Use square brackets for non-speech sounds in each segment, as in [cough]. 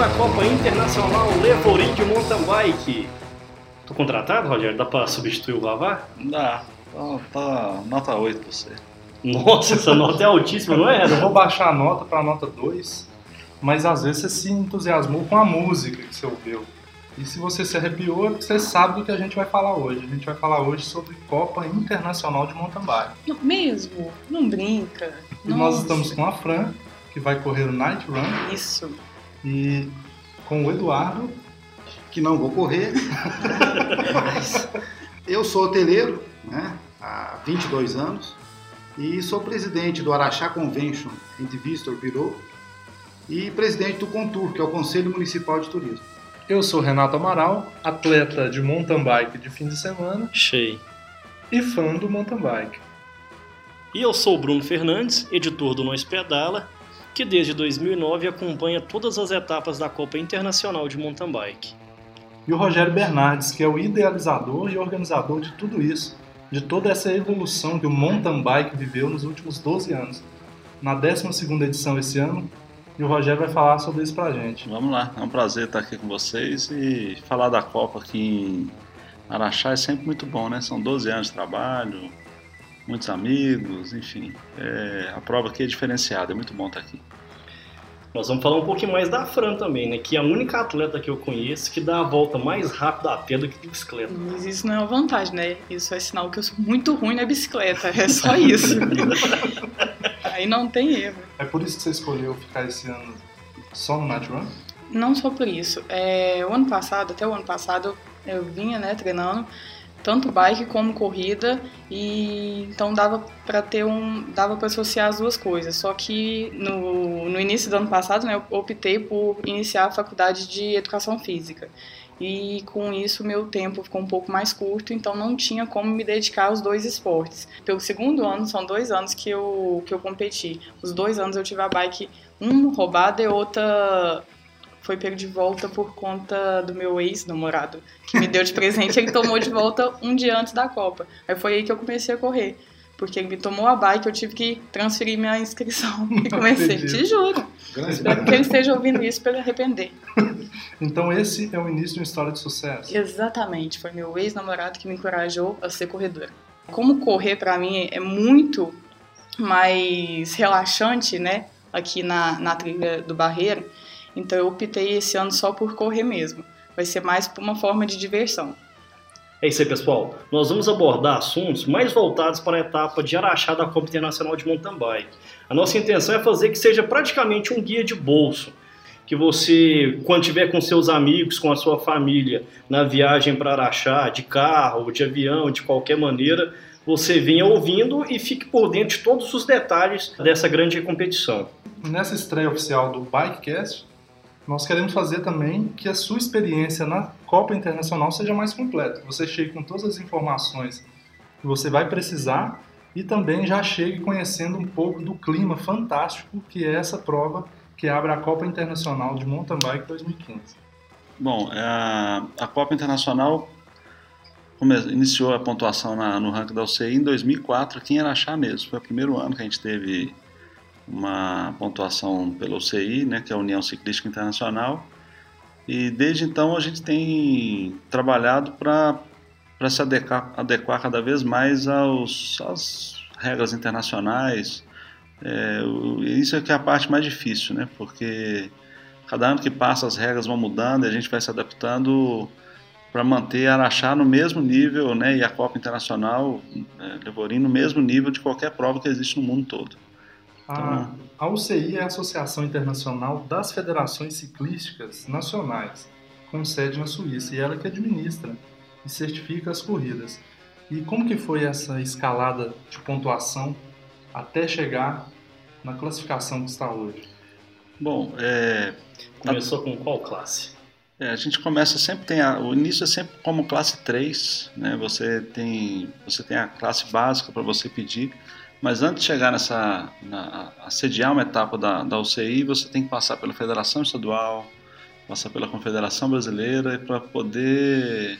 À Copa Internacional Levorim de Mountain Bike. Tô contratado, Rogério? Dá pra substituir o Vavá? Dá. Tá, tá nota 8 pra você. Nossa, essa [laughs] nota é altíssima, não é? Eu vou baixar a nota pra nota 2, mas às vezes você se entusiasmou com a música que você ouviu. E se você se arrepiou, você sabe do que a gente vai falar hoje. A gente vai falar hoje sobre Copa Internacional de Mountain Bike. Não, mesmo? Não brinca. E nós estamos com a Fran, que vai correr o Night Run. Isso. E com o Eduardo, que não vou correr. [laughs] Mas eu sou hoteleiro, né, há 22 anos e sou presidente do Araxá Convention and Visitor Bureau e presidente do Contour, que é o Conselho Municipal de Turismo. Eu sou Renato Amaral, atleta de mountain bike de fim de semana. Cheio. E fã do mountain bike. E eu sou o Bruno Fernandes, editor do Nós Pedala, que desde 2009 acompanha todas as etapas da Copa Internacional de Mountain Bike. E o Rogério Bernardes, que é o idealizador e organizador de tudo isso, de toda essa evolução que o mountain bike viveu nos últimos 12 anos. Na 12ª edição esse ano, e o Rogério vai falar sobre isso pra gente. Vamos lá, é um prazer estar aqui com vocês e falar da Copa aqui em Araxá é sempre muito bom, né? São 12 anos de trabalho, muitos amigos, enfim. É, a prova aqui é diferenciada, é muito bom estar aqui. Nós vamos falar um pouquinho mais da Fran também, né? Que é a única atleta que eu conheço que dá a volta mais rápido a pé do que de bicicleta. Mas isso não é uma vantagem, né? Isso é sinal que eu sou muito ruim na bicicleta. É só isso. [laughs] Aí não tem erro. É por isso que você escolheu ficar esse ano só no Night Run? Não só por isso. É, o ano passado, até o ano passado, eu vinha né, treinando tanto bike como corrida e então dava para ter um dava para associar as duas coisas só que no, no início do ano passado né, eu optei por iniciar a faculdade de educação física e com isso meu tempo ficou um pouco mais curto, então não tinha como me dedicar aos dois esportes. Pelo segundo ano, são dois anos que eu, que eu competi. Os dois anos eu tive a bike, um roubada e outra foi pego de volta por conta do meu ex-namorado, que me deu de presente, ele tomou de volta um dia antes da Copa. Aí foi aí que eu comecei a correr. Porque ele me tomou a bike, eu tive que transferir minha inscrição [laughs] e comecei. Te juro. Espero que ele esteja ouvindo isso para ele arrepender. Então esse é o início de uma história de sucesso. Exatamente. Foi meu ex-namorado que me encorajou a ser corredora. Como correr para mim é muito mais relaxante, né? Aqui na, na trilha do Barreiro. Então eu optei esse ano só por correr mesmo. Vai ser mais por uma forma de diversão. É isso aí, pessoal. Nós vamos abordar assuntos mais voltados para a etapa de Araxá da Copa Internacional de Mountain Bike. A nossa intenção é fazer que seja praticamente um guia de bolso, que você, quando estiver com seus amigos, com a sua família, na viagem para Araxá, de carro, de avião, de qualquer maneira, você venha ouvindo e fique por dentro de todos os detalhes dessa grande competição. Nessa estreia oficial do Bikecast, nós queremos fazer também que a sua experiência na Copa Internacional seja mais completa. Você chegue com todas as informações que você vai precisar e também já chegue conhecendo um pouco do clima fantástico que é essa prova que abre a Copa Internacional de Mountain Bike 2015. Bom, é, a, Copa Internacional iniciou a pontuação no ranking da UCI em 2004 aqui em Araxá mesmo. Foi o primeiro ano que a gente teve uma pontuação pela UCI, né, que é a União Ciclística Internacional, e desde então a gente tem trabalhado para se adequar, adequar, cada vez mais aos, às regras internacionais. É, isso é que é a parte mais difícil, né, porque cada ano que passa as regras vão mudando e a gente vai se adaptando para manter Araxá no mesmo nível, né, e a Copa Internacional, é, Levorim, no mesmo nível de qualquer prova que existe no mundo todo. A, a UCI é a Associação Internacional das Federações Ciclísticas Nacionais, com sede na Suíça, e ela que administra e certifica as corridas. E como que foi essa escalada de pontuação até chegar na classificação que está hoje? Bom, é... começou com qual classe? É, a gente começa sempre tem a, o início é sempre como classe 3, né? Você tem você tem a classe básica para você pedir mas antes de chegar nessa, na, a sediar uma etapa da, da UCI, você tem que passar pela Federação Estadual, passar pela Confederação Brasileira para poder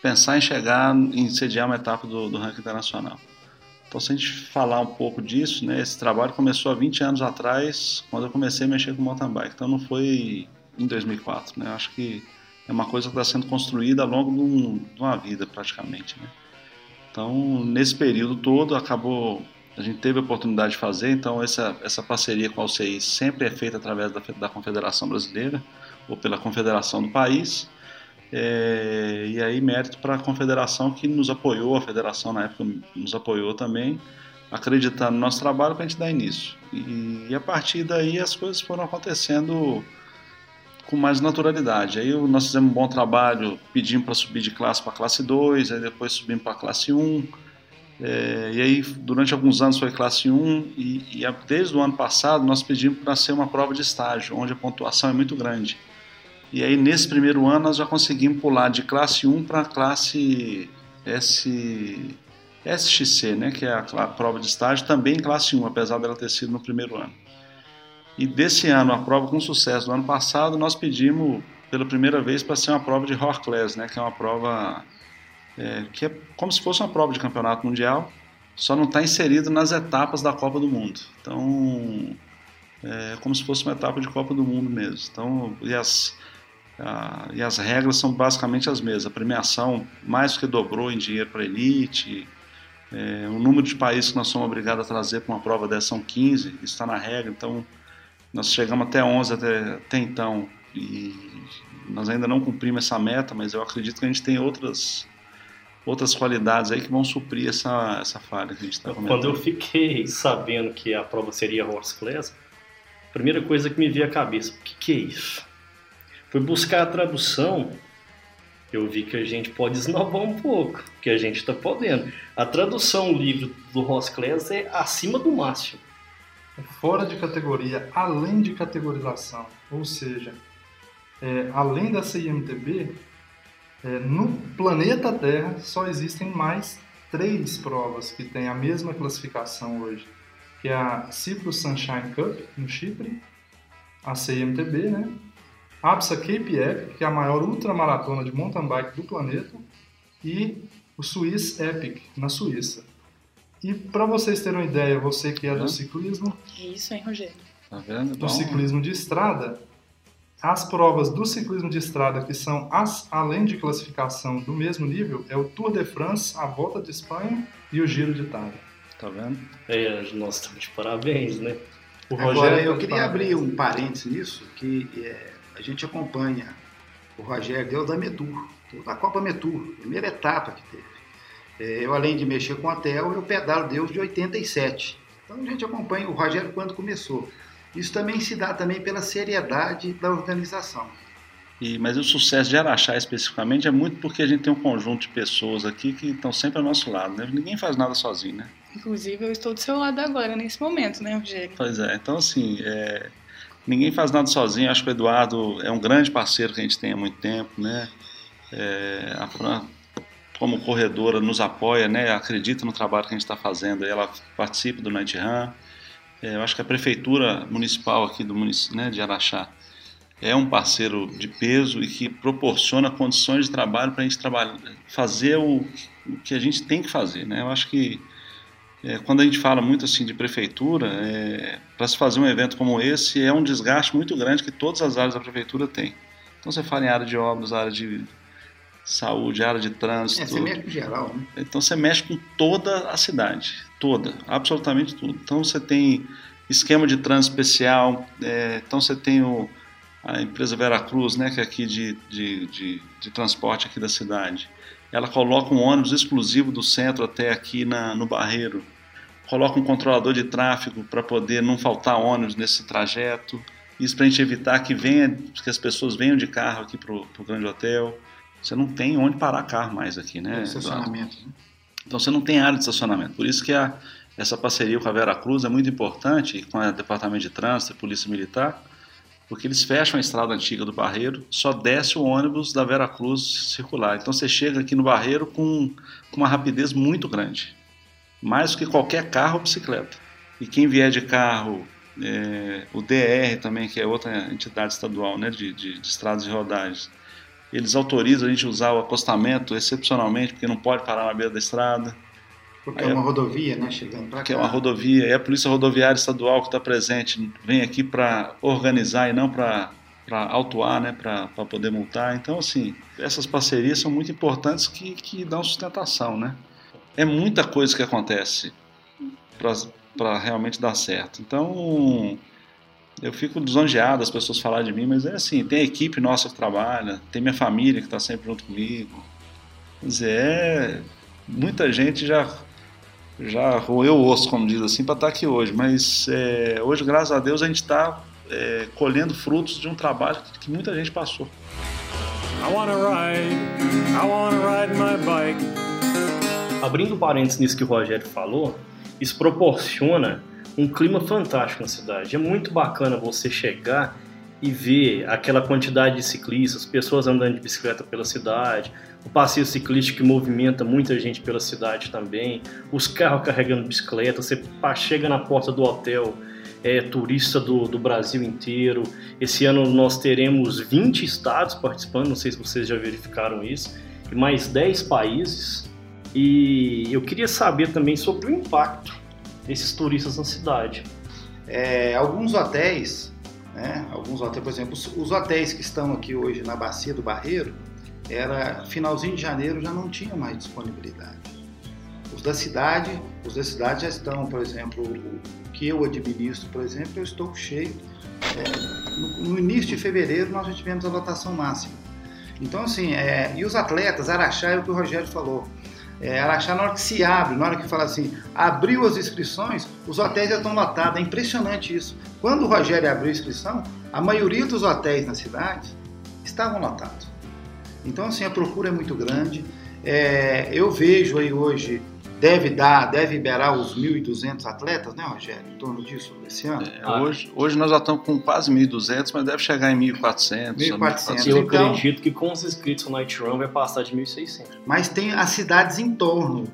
pensar em chegar em sediar uma etapa do, do ranking internacional. Então, se a gente falar um pouco disso, né, esse trabalho começou há 20 anos atrás, quando eu comecei a mexer com mountain bike. Então, não foi em 2004. Né? Acho que é uma coisa que está sendo construída ao longo de, um, de, uma vida, praticamente. Né? Então, nesse período todo, acabou. A gente teve a oportunidade de fazer, então essa, essa parceria com a UCI sempre é feita através da, da Confederação Brasileira ou pela Confederação do país. É, e aí, mérito para a Confederação que nos apoiou, a Federação na época nos apoiou também, acreditando no nosso trabalho para a gente dar início. E, e, a partir daí as coisas foram acontecendo com mais naturalidade. Aí nós fizemos um bom trabalho, pedimos para subir de classe para classe 2, aí depois subimos para classe 1. É, e aí, durante alguns anos foi classe 1, e, e desde o ano passado nós pedimos para ser uma prova de estágio, onde a pontuação é muito grande. E aí, nesse primeiro ano, nós já conseguimos pular de classe 1 para classe S, SXC, né, que é a, a prova de estágio, também classe 1, apesar dela ter sido no primeiro ano. E desse ano, a prova com sucesso do ano passado, nós pedimos pela primeira vez para ser uma prova de Horclass, né, que é uma prova é, que é como se fosse uma prova de campeonato mundial, só não está inserido nas etapas da Copa do Mundo. Então, é como se fosse uma etapa de Copa do Mundo mesmo. Então, e as, a, e as regras são basicamente as mesmas. A premiação mais que dobrou em dinheiro para a elite. É, o número de países que nós somos obrigados a trazer para uma prova dessa são 15, isso está na regra. Então, nós chegamos até 11 até, até então e nós ainda não cumprimos essa meta, mas eu acredito que a gente tem outras outras qualidades aí que vão suprir essa, essa falha que a gente está comentando. Quando eu fiquei sabendo que a prova seria horse class, a primeira coisa que me veio à cabeça, o que, que é isso? Fui buscar a tradução, eu vi que a gente pode esnobar um pouco, que a gente está podendo. A tradução livre do horse class é acima do máximo fora de categoria, além de categorização, ou seja, é, além da CIMTB, é, no planeta Terra só existem mais três provas que têm a mesma classificação hoje, que é a Cyprus Sunshine Cup no Chipre, a CIMTB, né? A APSA Cape Epic, que é a maior ultramaratona de mountain bike do planeta, e o Swiss Epic na Suíça. E para vocês terem uma ideia, você que é do ciclismo. É isso, hein, Rogério? Tá vendo? Do ciclismo de estrada, as provas do ciclismo de estrada que são as, além de classificação do mesmo nível é o Tour de France, a Volta de Espanha e o Giro de Itália. Tá vendo? É, nós estamos de parabéns, né? O Agora, eu queria abrir um parênteses nisso, que é, a gente acompanha o Rogério deu da Metur, da Copa Metur, primeira etapa que teve. É, eu, além de mexer com hotel, eu pedalo Deus de 87. Então a gente acompanha o Rogério quando começou. Isso também se dá também pela seriedade da organização. E, mas o sucesso de Araxá especificamente é muito porque a gente tem um conjunto de pessoas aqui que estão sempre ao nosso lado, né? Ninguém faz nada sozinho, né? Inclusive eu estou do seu lado agora, nesse momento, né, Rogério? Pois é, então assim, é... ninguém faz nada sozinho. Acho que o Eduardo é um grande parceiro que a gente tem há muito tempo, né? É... A Fran como corredora, nos apoia, né, acredita no trabalho que a gente está fazendo, ela participa do Night Run. É, eu acho que a prefeitura municipal aqui do município né, de Araxá é um parceiro de peso e que proporciona condições de trabalho para a gente trabalhar, fazer o, o, que a gente tem que fazer. Né? Eu acho que é, quando a gente fala muito assim de prefeitura, é, para se fazer um evento como esse é um desgaste muito grande que todas as áreas da prefeitura têm. Então você fala em área de obras, área de saúde, área de trânsito. É, você mexe com geral, né? Então você mexe com toda a cidade, toda, absolutamente tudo. Então você tem esquema de trânsito especial, é, então você tem o, a empresa Veracruz, né, que é aqui de, de, de, de, transporte aqui da cidade. Ela coloca um ônibus exclusivo do centro até aqui na, no Barreiro. Coloca um controlador de tráfego para poder não faltar ônibus nesse trajeto. Isso para a gente evitar que, venha, que as pessoas venham de carro aqui para o grande hotel você não tem onde parar carro mais aqui, né? estacionamento. Né? Então você não tem área de estacionamento. Por isso que a, essa parceria com a Vera Cruz é muito importante, com o Departamento de Trânsito e Polícia Militar, porque eles fecham a estrada antiga do Barreiro, só desce o ônibus da Vera Cruz circular. Então você chega aqui no Barreiro com, com uma rapidez muito grande, mais do que qualquer carro ou bicicleta. E quem vier de carro, é, o DR também, que é outra entidade estadual né, de, de, de estradas e rodagens, eles autorizam a gente usar o acostamento excepcionalmente, porque não pode parar na beira da estrada. Porque é Aí, é uma rodovia, né? Chegando para cá. Que é uma rodovia. E a Polícia Rodoviária Estadual que está presente vem aqui para organizar e não para para autuar, né, para poder multar. Então, assim, essas parcerias são muito importantes que, que dão sustentação, né? É muita coisa que acontece para realmente dar certo. Então, eu fico lisonjeado as pessoas falarem de mim, mas é assim, tem a equipe nossa que trabalha, tem minha família que está sempre junto comigo. Quer dizer, é, muita gente já já roeu o osso, como diz assim, para estar tá aqui hoje. Mas é, hoje, graças a Deus, a gente está é, colhendo frutos de um trabalho que, que muita gente passou. I wanna ride, I wanna ride my bike. Abrindo parênteses nisso que o Rogério falou, isso proporciona um clima fantástico na cidade. É muito bacana você chegar e ver aquela quantidade de ciclistas, pessoas andando de bicicleta pela cidade, o passeio ciclístico que movimenta muita gente pela cidade também, os carros carregando bicicleta, você chega na porta do hotel, é turista do, do Brasil inteiro. Esse ano nós teremos 20 estados participando, não sei se vocês já verificaram isso, e mais 10 países. E eu queria saber também sobre o impacto desses turistas na cidade. É, alguns hotéis, né, alguns hotéis, por exemplo, os, os, hotéis que estão aqui hoje na bacia do Barreiro, era finalzinho de janeiro já não tinha mais disponibilidade. Os da cidade, os da cidade já estão, por exemplo, o que eu administro, por exemplo, eu estou cheio. É, no, no, início de fevereiro nós já tivemos a lotação máxima. Então assim, é, e os atletas, Araxá é o que o Rogério falou. É, Araxá, na hora que se abre, na hora que fala assim, abriu as inscrições, os hotéis já estão lotados. É impressionante isso. Quando o Rogério abriu a inscrição, a maioria dos hotéis na cidade estavam lotados. Então, assim, a procura é muito grande. É, eu vejo aí hoje, deve dar, deve liberar os 1.200 atletas, né, Rogério? Em torno disso esse ano? É, hoje, hoje nós já estamos com quase 1.200, mas deve chegar em 1.400. 1.400. Eu então, acredito que com os inscritos no Night Run vai passar de 1.600. Mas tem as cidades em torno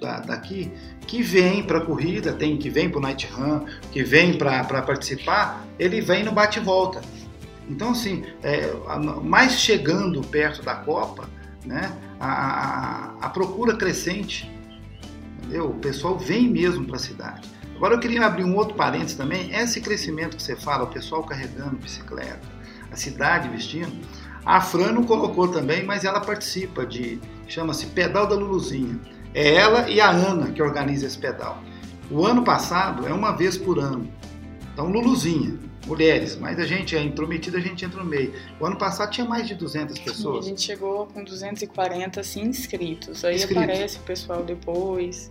da, daqui que vem para a corrida, tem que vem para o Night Run, que vem para participar, ele vem no bate-volta. Então, assim, é, mais chegando perto da Copa, né, a, a, a procura crescente, entendeu? o pessoal vem mesmo para a cidade. Agora eu queria abrir um outro parênteses também, esse crescimento que você fala, o pessoal carregando bicicleta, a cidade vestindo, a Fran não colocou também, mas ela participa de, chama-se Pedal da Luluzinha. É ela e a Ana que organiza esse pedal. O ano passado é uma vez por ano. Então, Luluzinha mulheres, mas a gente é intrometida, a gente entra no meio. O ano passado tinha mais de 200 pessoas. Sim, a gente chegou com 240 assim, inscritos. Aí inscritos. aparece o pessoal depois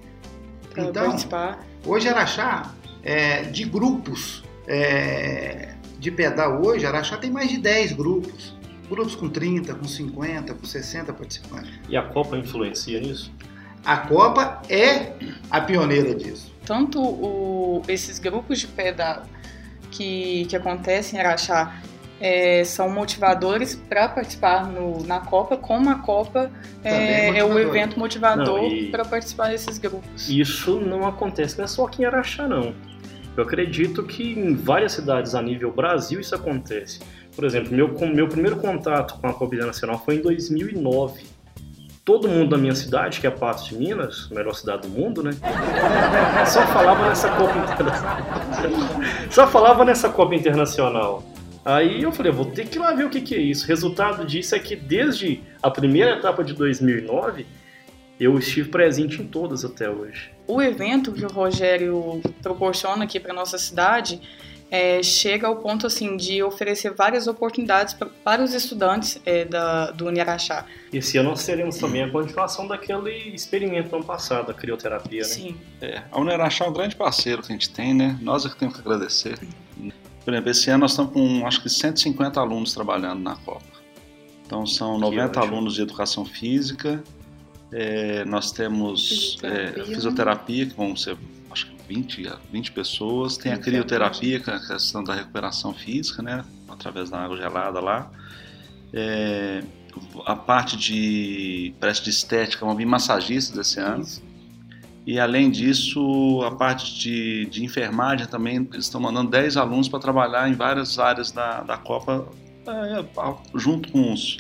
para então, participar. Hoje Araxá, é, de grupos é, de pedal hoje, Araxá tem mais de 10 grupos. Grupos com 30, com 50, com 60 participantes. E a Copa influencia nisso? A Copa é a pioneira disso. Tanto o, esses grupos de pedal que, que acontecem em Araxá é, são motivadores para participar no, na Copa, como a Copa é, é, o evento motivador para participar desses grupos. Isso não acontece não é só aqui em Araxá, não. Eu acredito que em várias cidades a nível Brasil isso acontece. Por exemplo, meu, meu primeiro contato com a Copa Nacional foi em 2009 todo mundo da minha cidade, que é Patos de Minas, a melhor cidade do mundo, né? Só falava nessa Copa Internacional. [laughs] Só falava nessa Copa Internacional. Aí eu falei, vou ter que ir lá ver o que, que é isso. O resultado disso é que desde a primeira etapa de 2009, eu estive presente em todas até hoje. O evento que o Rogério proporciona aqui para nossa cidade é, chega ao ponto assim de oferecer várias oportunidades pra, para os estudantes é, da, do Uniaraxá. Esse ano nós teremos também a continuação daquele experimento do ano passado, a crioterapia, né? Sim. É, a Uniaraxá é um grande parceiro que a gente tem, né? Nós é que temos que agradecer. Por exemplo, esse ano nós estamos com acho que 150 alunos trabalhando na Copa. Então são 90 alunos de educação física, é, nós temos fisioterapia. É, fisioterapia, que vão ser 20, 20 pessoas. Tem a crioterapia, que é a questão da recuperação física, né? Através da água gelada lá. É, a parte de parece de estética, uma massagista desse ano. Isso. E além disso, a parte de, de enfermagem também, eles estão mandando 10 alunos para trabalhar em várias áreas da, da Copa, é, junto com os,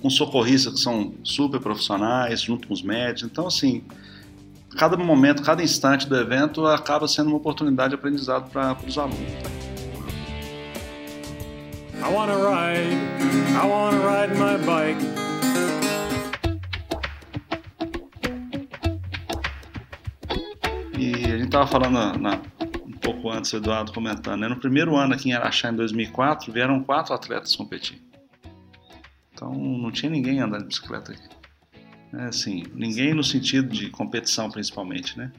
com os socorristas que são super profissionais, junto com os médicos. Então, assim, cada momento, cada instante do evento acaba sendo uma oportunidade de aprendizado para os alunos. I wanna ride, I wanna ride my bike. E a gente tava falando na- um pouco antes, o Eduardo comentando, né? No primeiro ano aqui em Araxá, em 2004, vieram quatro atletas competir. Então não tinha ninguém andando de bicicleta aqui. É, assim, ninguém no sentido de competição principalmente, né?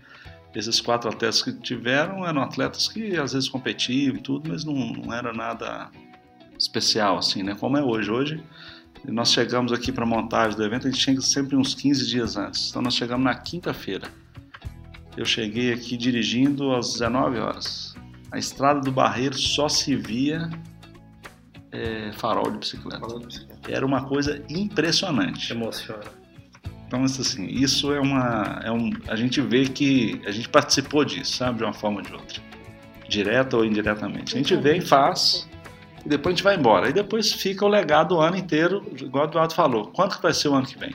Esses quatro atletas que tiveram eram atletas que às vezes competiam e tudo, mas não, não era nada especial assim, né? Como é hoje. Hoje nós chegamos aqui para a montagem do evento, a gente chega sempre uns 15 dias antes. Então nós chegamos na quinta-feira. Eu cheguei aqui dirigindo às 19 horas. A estrada do Barreiro só se via é, farol de bicicleta. Falou de bicicleta. Era uma coisa impressionante. Emociona. Então, isso, assim, isso é uma. É um, a gente vê que a gente participou disso, sabe, de uma forma ou de outra. Direta ou indiretamente. A gente vem, faz, e depois a gente vai embora. E depois fica o legado o ano inteiro, igual o Eduardo falou. Quanto que vai ser o ano que vem?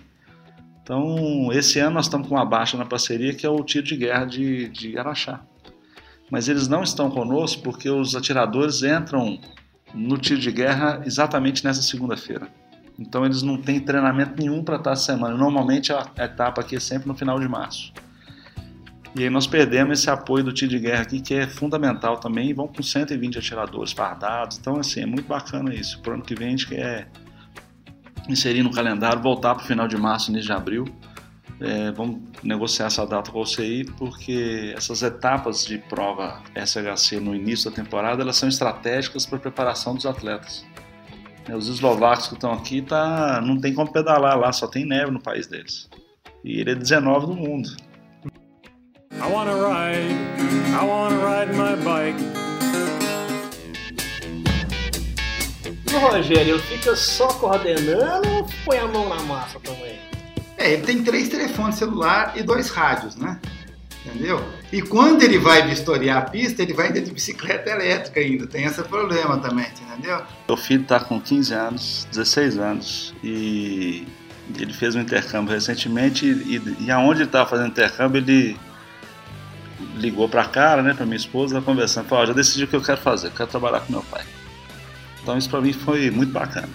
Então, esse ano nós estamos com uma baixa na parceria, que é o tiro de guerra de, de Araxá. Mas eles não estão conosco porque os atiradores entram no tiro de guerra exatamente nessa segunda-feira. Então eles não têm treinamento nenhum para estar semana. Normalmente a etapa aqui é sempre no final de março. E aí nós perdemos esse apoio do tiro de guerra aqui, que é fundamental também, e vão com 120 atiradores fardados. Então, assim, é muito bacana isso. Pro ano que vem a gente quer inserir no calendário, voltar para o final de março, início de abril. É, vamos negociar essa data com o CI, porque essas etapas de prova SHC no início da temporada, elas são estratégicas para a preparação dos atletas. É, Os eslovacos que estão aqui tá, não tem como pedalar lá, só tem neve no país deles. E ele é 19 do mundo. I wanna ride, I wanna ride my bike. O Rogério, fica só coordenando ou põe a mão na massa também? É, ele tem três telefones celular e dois rádios, né? Entendeu? E quando ele vai vistoriar a pista, ele vai de bicicleta elétrica ainda. Tem esse problema também, entendeu? Meu filho está com 15 anos, 16 anos, e ele fez um intercâmbio recentemente, e, e aonde ele estava fazendo intercâmbio, ele ligou para a cara, né, para minha esposa, conversando, falou, ó, já decidi o que eu quero fazer, eu quero trabalhar com meu pai. Então isso para mim foi muito bacana.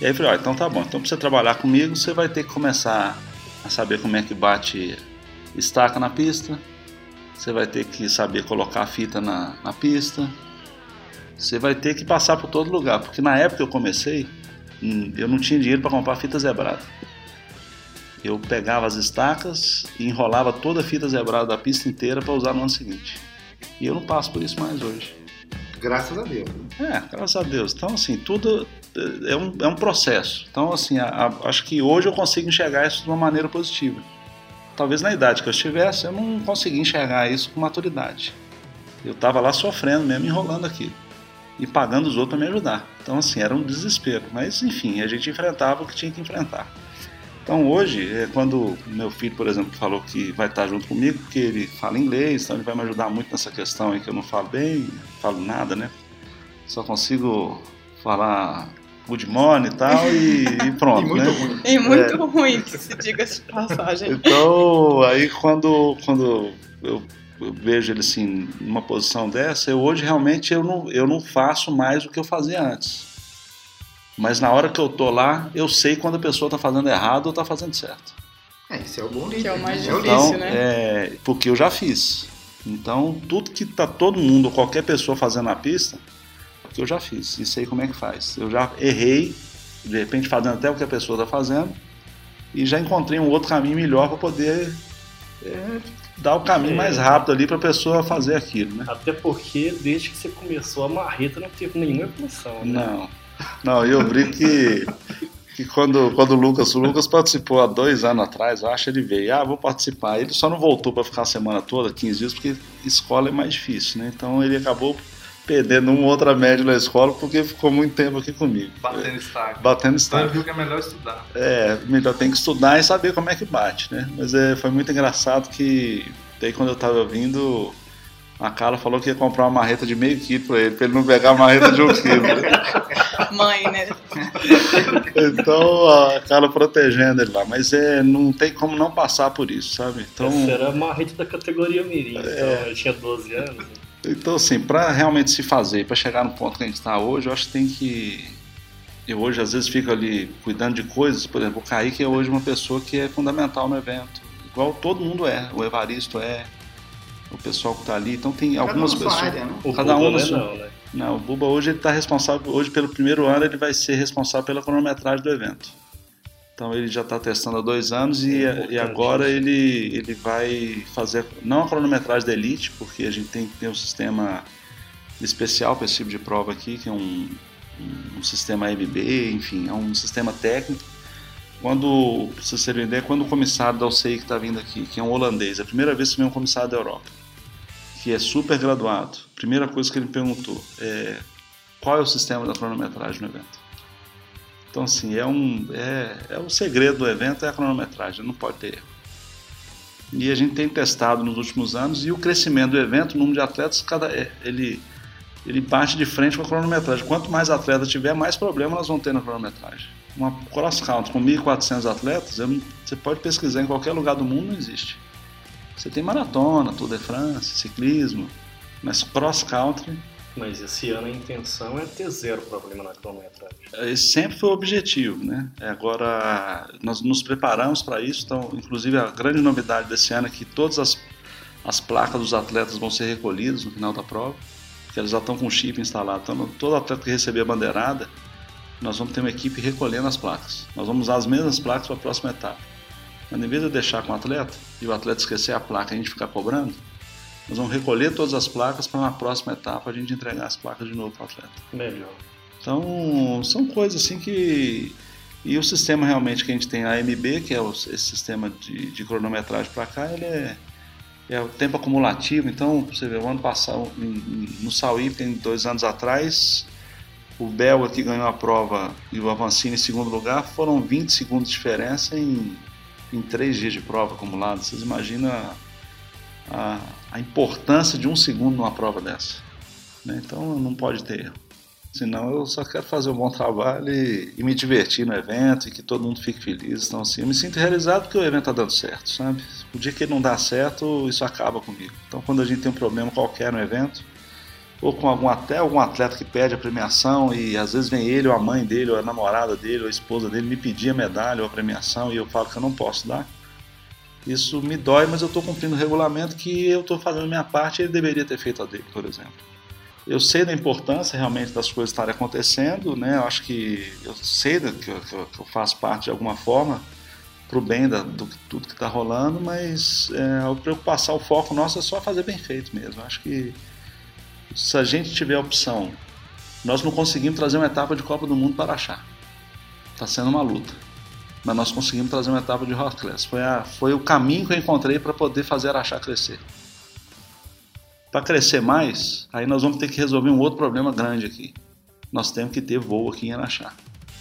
E aí eu falei, ó, então tá bom, então para você trabalhar comigo, você vai ter que começar a saber como é que bate estaca na pista, você vai ter que saber colocar a fita na, na pista, você vai ter que passar por todo lugar, porque na época que eu comecei, hum, eu não tinha dinheiro para comprar fita zebrada. Eu pegava as estacas e enrolava toda a fita zebrada da pista inteira para usar no ano seguinte. E eu não passo por isso mais hoje. Graças a Deus. né? É, graças a Deus. Então, assim, tudo é um, é um processo. Então, assim, a- a- acho que hoje eu consigo enxergar isso de uma maneira positiva. Talvez na idade que eu estivesse, eu não consegui enxergar isso com maturidade. Eu estava lá sofrendo mesmo, enrolando aquilo. E pagando os outros para me ajudar. Então, assim, era um desespero. Mas, enfim, a gente enfrentava o que tinha que enfrentar. Então, hoje, é, quando meu filho, por exemplo, falou que vai estar junto comigo, porque ele fala inglês, então ele vai me ajudar muito nessa questão aí que eu não falo bem, não falo nada, né? Só consigo falar good morning e tal e, e [laughs] pronto, E muito né? ruim. E muito ruim, que se diga-se de passagem. Então, aí quando, quando eu, eu vejo ele assim, numa posição dessa, eu hoje realmente eu não, eu não faço mais o que eu fazia antes. Mas na hora que eu tô lá, eu sei quando a pessoa tá fazendo errado ou tá fazendo certo. É, isso é o bom líder. Que é o mais né? É o difícil. líder. Então, né? é, porque eu já fiz. Então, tudo que tá todo mundo, ou qualquer pessoa fazendo na pista, eu já fiz. E sei como é que faz. Eu já errei, de repente fazendo até o que a pessoa está fazendo, e já encontrei um outro caminho melhor para poder é, dar o caminho É. mais rápido ali para a pessoa fazer aquilo, né? Até porque desde que você começou a marreta não teve nenhuma evolução. Né? Não. Não, eu brinco que, que quando, quando o Lucas, o Lucas participou há dois anos atrás, eu acho, ele veio, ah, vou participar. Ele só não voltou para ficar a semana toda, 15 dias, porque escola é mais difícil, né? Então ele acabou perdendo uma outra média na escola porque ficou muito tempo aqui comigo. Batendo estaca. Batendo Então ele estágio. viu que é melhor estudar. É, melhor tem que estudar e saber como é que bate, né? Mas é, foi muito engraçado que daí quando eu tava vindo, a Carla falou que ia comprar uma marreta de meio quilo pra ele, pra ele não pegar a marreta de um quilo. [laughs] Mãe, né? Então a Carla protegendo ele lá, mas é, não tem como não passar por isso, sabe? Então, Essa era a marreta da categoria Mirim, então eu tinha 12 anos. Então, assim, para realmente se fazer, para chegar no ponto que a gente está hoje, eu acho que tem que. Eu hoje, às vezes, fico ali cuidando de coisas. Por exemplo, o Kaique é hoje uma pessoa que é fundamental no evento. Igual todo mundo é. O Evaristo é. O pessoal que está ali. Então, tem Cada algumas um pessoas. área, né? Cada um na né, sua- não, né? Não, o Buba hoje ele está responsável, hoje pelo primeiro ano ele vai ser responsável pela cronometragem do evento. Então ele já está testando há dois anos e, É e agora ele, ele vai fazer, não a cronometragem da Elite, porque a gente tem que ter um sistema especial para esse tipo de prova aqui, que é um, um, um sistema AMB, enfim, é um sistema técnico. Quando, terem uma ideia, quando o comissário da UCI que está vindo aqui, que é um holandês, é a primeira vez que vem um comissário da Europa, que é super graduado, primeira coisa que ele perguntou é qual é o sistema da cronometragem no evento. Então, assim, é um é, é o segredo do evento é a cronometragem, não pode ter erro. E a gente tem testado nos últimos anos e o crescimento do evento, o número de atletas, cada é, ele ele bate de frente com a cronometragem. Quanto mais atletas tiver, mais problema nós vamos ter na cronometragem. Uma cross country com 1.400 atletas, você pode pesquisar em qualquer lugar do mundo, não existe. Você tem maratona, Tour de France, ciclismo, mas cross country Mas esse ano a intenção é ter zero problema na cronometragem. esse sempre foi o objetivo, né? É, Agora nós nos preparamos para isso, então, inclusive a grande novidade desse ano é que todas as, as placas dos atletas vão ser recolhidas no final da prova, porque eles já estão com o chip instalado. Então, todo atleta que receber a bandeirada, nós vamos ter uma equipe recolhendo as placas. Nós vamos usar as mesmas placas para a próxima etapa. Mas em vez de eu deixar com o atleta e o atleta esquecer a placa e a gente ficar cobrando, nós vamos recolher todas as placas para na próxima etapa a gente entregar as placas de novo para o atleta. Melhor. Então, são coisas assim que. E o sistema realmente que a gente tem, a AMB, que é esse sistema de, de cronometragem para cá, ele é, é o tempo acumulativo. Então, você vê, o ano passado, no Sauí, tem dois anos atrás, o belga que ganhou a prova e o Avancini em segundo lugar, foram 20 segundos de diferença em, em três dias de prova acumulada. Vocês imaginam a, a, a importância de um segundo numa prova dessa. né? Então, não pode ter erro. Senão eu só quero fazer um bom trabalho e, e me divertir no evento e que todo mundo fique feliz. Então, assim, eu me sinto realizado porque o evento está dando certo, sabe? O dia que ele não dá certo, isso acaba comigo. Então, quando a gente tem um problema qualquer no evento, ou com algum, até algum atleta que pede a premiação e às vezes vem ele ou a mãe dele, ou a namorada dele, ou a esposa dele me pedir a medalha ou a premiação e eu falo que eu não posso dar, isso me dói, mas eu estou cumprindo o regulamento que eu estou fazendo a minha parte e ele deveria ter feito a dele, por exemplo. Eu sei da importância realmente das coisas estarem acontecendo, né? Eu acho que eu sei que eu, que eu- faço parte de alguma forma para o bem da, do tudo que está rolando, mas é, a preocupação, o foco nosso é só fazer bem feito mesmo. Eu acho que se a gente tiver opção, nós não conseguimos trazer uma etapa de Copa do Mundo para achar. Está sendo uma luta. Mas nós conseguimos trazer uma etapa de Hot Class. Foi, a, foi o caminho que eu encontrei para poder fazer a Araxá crescer. Para crescer mais, aí nós vamos ter que resolver um outro problema grande aqui. Nós temos que ter voo aqui em Araxá.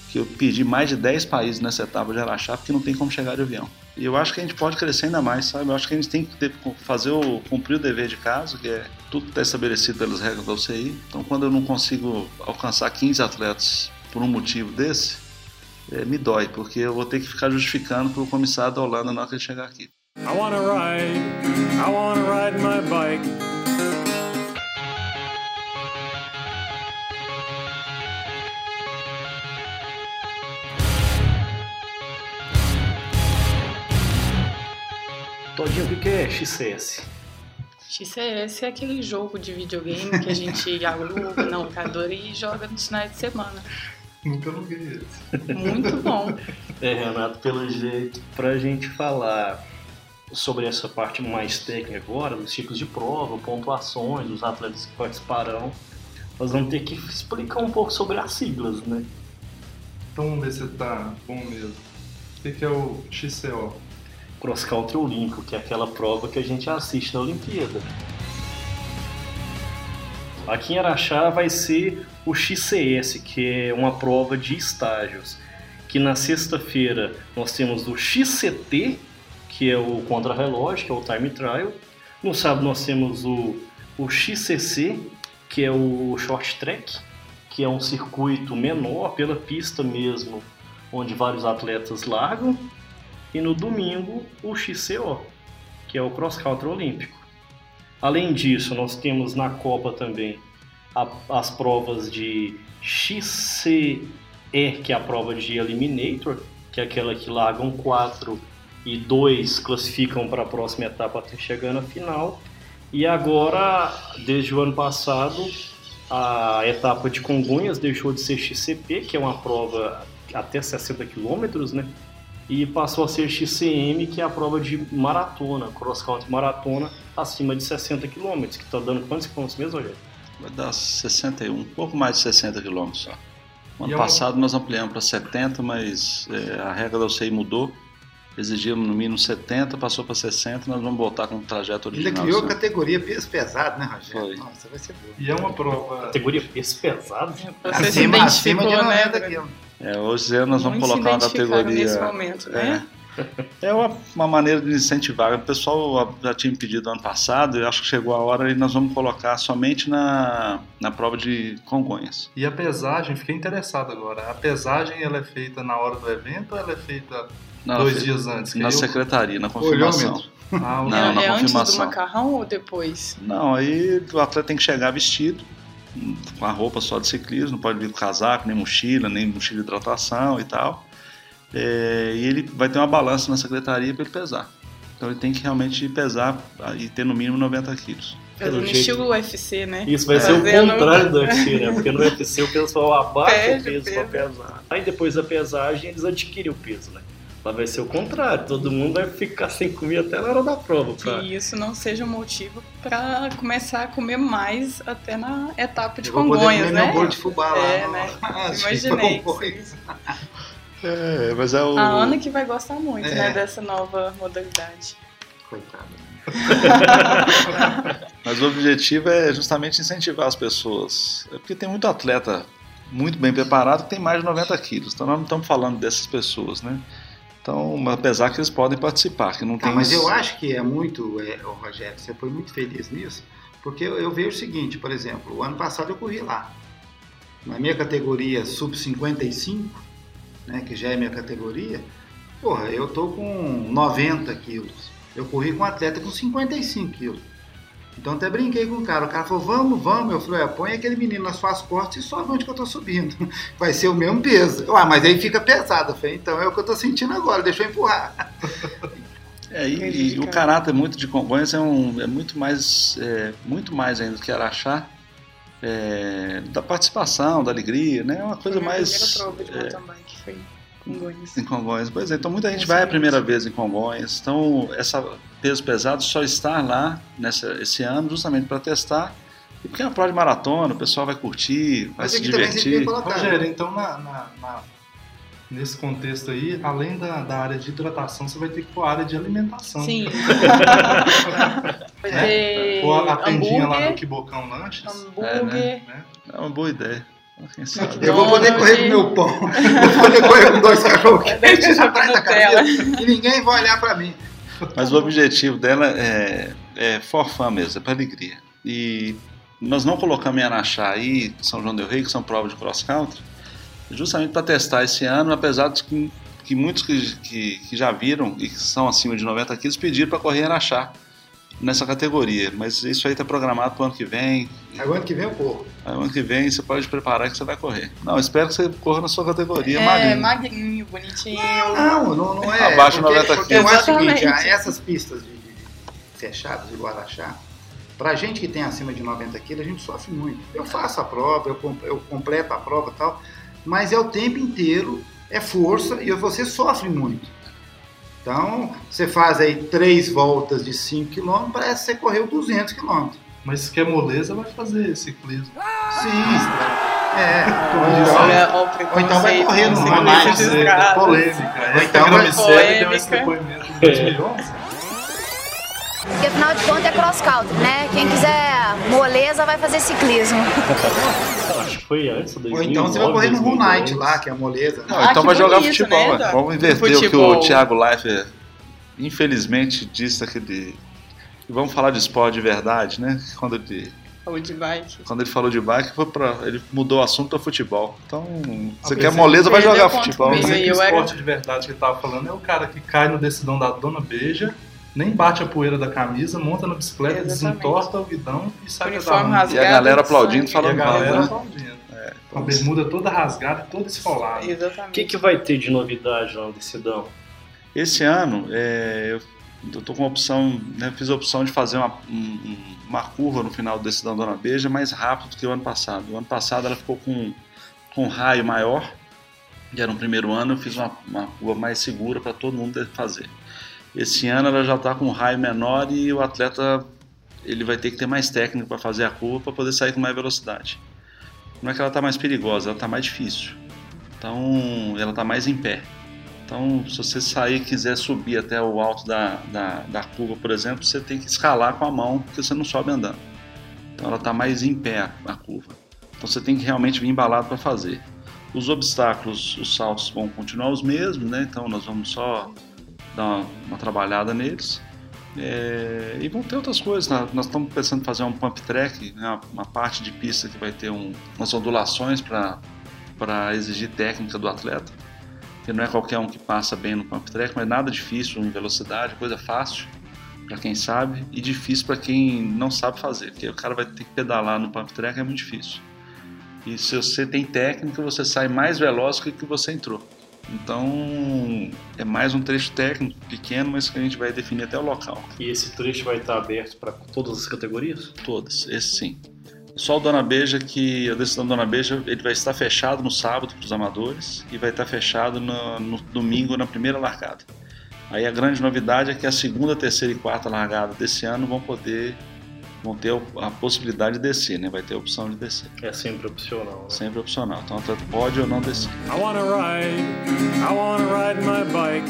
Que eu pedi mais de 10 países nessa etapa de Araxá porque não tem como chegar de avião. E eu acho que a gente pode crescer ainda mais, sabe? Eu acho que a gente tem que ter- fazer o cumprir o dever de casa, que é tudo está estabelecido pelas regras da UCI. Então, quando eu não consigo alcançar 15 atletas por um motivo desse, é, me dói, porque eu vou ter que ficar justificando para o comissário da Holanda na hora que ele chegar aqui. I wanna ride, I wanna ride my bike. Todinho, o que que é XCS? XCS é aquele jogo de videogame que a gente [laughs] aluga na locadora e joga nos finais de semana. Nunca joguei esse. Muito bom. É, Renato, pelo jeito, pra gente falar sobre essa parte mais técnica agora, dos tipos de prova, pontuações, os atletas que participarão, nós vamos ter que explicar um pouco sobre as siglas, né? Então vamos ver se tá bom mesmo. O que é o XCO? Cross Country Olímpico, que é aquela prova que a gente assiste na Olimpíada. Aqui em Araxá vai ser o XCS, que é uma prova de estágios. Que na sexta-feira nós temos o XCT, que é o contrarrelógio, que é o time trial. No sábado nós temos o, o XCC, que é o short track, que é um circuito menor pela pista mesmo, onde vários atletas largam. E no domingo, o XCO, que é o Cross Country Olímpico. Além disso, nós temos na Copa também a- as provas de XCE, que é a prova de Eliminator, que é aquela que largam 4 e 2 classificam para a próxima etapa até chegar na final. E agora, desde o ano passado, a etapa de Congonhas deixou de ser XCP, que é uma prova até 60 quilômetros, né? E passou a ser XCM, que é a prova de maratona, cross country maratona, acima de 60 quilômetros, que está dando quantos quilômetros mesmo, Rogério? Vai dar 61, um pouco mais de 60 quilômetros só. No ano E passado nós ampliamos para 70, mas é, a regra da UCI mudou. Exigíamos no mínimo 70, passou para 60, nós vamos voltar com o trajeto Ainda original. criou a sim. categoria peso pesado, né, Rogério? Foi. Nossa, vai ser boa. E é uma prova. Categoria peso pesado? Acima, acima de né? 90 quilos. É, hoje nós vamos Muitos colocar uma categoria. nesse momento, né? É, é uma, uma maneira de incentivar. O pessoal já tinha pedido ano passado, eu acho que chegou a hora e nós vamos colocar somente na, na prova de Congonhas. E a pesagem, fiquei interessado agora. A pesagem ela é feita na hora do evento ou ela é feita Não, dois fe- dias antes? Na eu- secretaria, na confirmação. Ah, Não, é na é antes do confirmação. macarrão ou depois? Não, aí o atleta tem que chegar vestido, com a roupa só de ciclismo, não pode vir com casaco, nem mochila, nem mochila de hidratação e tal. É, e ele vai ter uma balança na secretaria para ele pesar. Então ele tem que realmente pesar e ter no mínimo 90 quilos. Pelo no jeito. estilo UFC, né? Isso vai ser o Fazendo- contrário do [laughs] UFC, né? Porque no UFC o pessoal abaixa o Perde o peso para pesar. Aí depois da pesagem eles adquirem o peso, né? Lá vai ser o contrário, todo mundo vai ficar sem comer até na hora da prova. Pra... Que isso não seja um motivo pra começar a comer mais até na etapa de Eu Congonhas, comer né? meu bolo de fubá lá. É, no- né? [laughs] Imaginei. É, mas é o. A Ana que vai gostar muito, É. né, dessa nova modalidade. Coitado. [laughs] Mas o objetivo é justamente incentivar as pessoas. É porque tem muito atleta muito bem preparado que tem mais de 90 quilos. Então nós não estamos falando dessas pessoas, né? Então, apesar que eles podem participar, que não Tá, tem. mas eu acho que é muito, é, Rogério, você foi muito feliz nisso, porque eu, eu vejo o seguinte, por exemplo, o ano passado eu corri lá. Na minha categoria sub-55, né, que já é minha categoria, porra, eu tô com 90 quilos. Eu corri com um atleta com 55 quilos. Então até brinquei com o cara. O cara falou, vamos, vamos. Eu falei, "É, põe aquele menino nas suas costas e sobe onde que eu tô subindo. [laughs] Vai ser o mesmo peso. Ah, mas aí fica pesado. Eu falei, então é o que eu tô sentindo agora, deixa eu empurrar. [laughs] É, e, Entendi, e o caráter muito de Congonhas é, um, é muito mais é, muito mais ainda do que Araxá, é, da participação, da alegria, né? É uma coisa mais prova de é, mountain bike, foi Congonhas. em Congonhas. Pois é, então muita gente vai a primeira vez em Congonhas. Então, essa peso pesado só está lá nessa, esse ano justamente para testar. E porque é uma prova de maratona, o pessoal vai curtir, vai Mas se divertir. colocar. Rogério, então na, na- na- nesse contexto aí, além da, da área de hidratação, você vai ter que pôr a área de alimentação. Sim. Vai Né? [laughs] ter Pôr a tendinha lá do hambúrguer, Quibocão Lanches. hambúrguer, né? É uma boa ideia. Eu vou poder correr com meu pão. Vou poder correr com dois cachorros Deve quentes ter atrás da Nutella. cabeça e ninguém vai olhar pra mim. Mas o objetivo dela é, é for fun mesmo, é para alegria. E nós não colocamos em Araxá e São João del Rei, que são provas de cross country, justamente para testar esse ano, apesar de que, que muitos que, que, que já viram e que são acima de 90 quilos pediram para correr em Araxá nessa categoria. Mas isso aí está programado para o ano que vem. Agora que vem eu corro. Aí, ano que vem você pode preparar que você vai correr. Não, espero que você corra na sua categoria, É, magrinho. magrinho, bonitinho. Não, não, não é. Abaixo de porque, 90 porque eu acho o seguinte, Exatamente. ah, essas pistas de, de- fechadas de Guaraxá, pra gente que tem acima de 90 quilos, a gente sofre muito. Eu faço a prova, eu, eu completo a prova e tal, mas é o tempo inteiro, é força e você sofre muito. Então, você faz aí três voltas de 5 km, parece que você correu 200 km. Mas se quer moleza, vai fazer ciclismo. Sim, é. Olha, olha o Ou então vai correr no como Polêmica. Ou então vai- Gramicelli deu esse polêmica. depoimento de 2 É. milhões. Porque afinal de contas é cross country, né? Quem quiser moleza vai fazer ciclismo. Acho que foi antes, 2009, Ou então você vai correr no 2010. Run Night lá, que é a moleza. Não, Ah, então que vai jogar bonito, futebol. né? Vamos inverter o que Futebol. o Thiago Leifert, infelizmente, disse daquele. e Vamos falar de esporte de verdade, né? Quando ele, Ou de bike. quando ele falou de bike, foi pra, ele mudou o assunto para futebol. Então, você quer moleza, vai jogar futebol. comigo. Que o Eu era- esporte de verdade que ele tava falando é o cara que cai no decidão da Dona Beija nem bate a poeira da camisa, monta na bicicleta, Exatamente. desentorta o guidão e sai Uniforme pedalando. rasgado. E a galera aplaudindo, sangue. E a falando mal, galera né? aplaudindo. Com a bermuda toda rasgada e toda esfolada. O Exatamente. que, que vai ter de novidade lá no Decidão? Esse ano, é, eu tô com a opção, né, fiz a opção de fazer uma, um- um- uma curva no final do Decidão Dona Beija mais rápido do que o ano passado. O ano passado ela ficou com, com um raio maior, e era no primeiro ano, eu fiz uma, uma curva mais segura para todo mundo fazer. Esse ano ela já está com um raio menor e o atleta ele vai ter que ter mais técnica para fazer a curva para poder sair com mais velocidade. Não é que ela está mais perigosa, ela está mais difícil. Então ela está mais em pé. Então, se você sair e quiser subir até o alto da, da, da curva, por exemplo, você tem que escalar com a mão, porque você não sobe andando. Então, ela está mais em pé a curva. Então, você tem que realmente vir embalado para fazer. Os obstáculos, os saltos vão continuar os mesmos, né? Então, nós vamos só dar uma, uma trabalhada neles. É, e vão ter outras coisas. né? Nós estamos pensando em fazer um pump track, né? uma, uma parte de pista que vai ter um, umas ondulações para exigir técnica do atleta que não é qualquer um que passa bem no pump track, mas nada difícil em velocidade, coisa fácil para quem sabe e difícil para quem não sabe fazer, porque o cara vai ter que pedalar no pump track é muito difícil. E se você tem técnica, você sai mais veloz que o que você entrou. Então é mais um trecho técnico pequeno, mas que a gente vai definir até o local. E esse trecho vai estar aberto para todas as categorias? Todas, esse sim. Só o Dona Beija, que a decisão do Dona Beija, ele vai estar fechado no sábado para os amadores e vai estar fechado no, no domingo na primeira largada. Aí a grande novidade é que a segunda, terceira e quarta largada desse ano vão poder, vão ter a possibilidade de descer, né? Vai ter a opção de descer. É sempre opcional. Né? Sempre opcional. Então pode ou não descer. I wanna ride, I wanna ride my bike.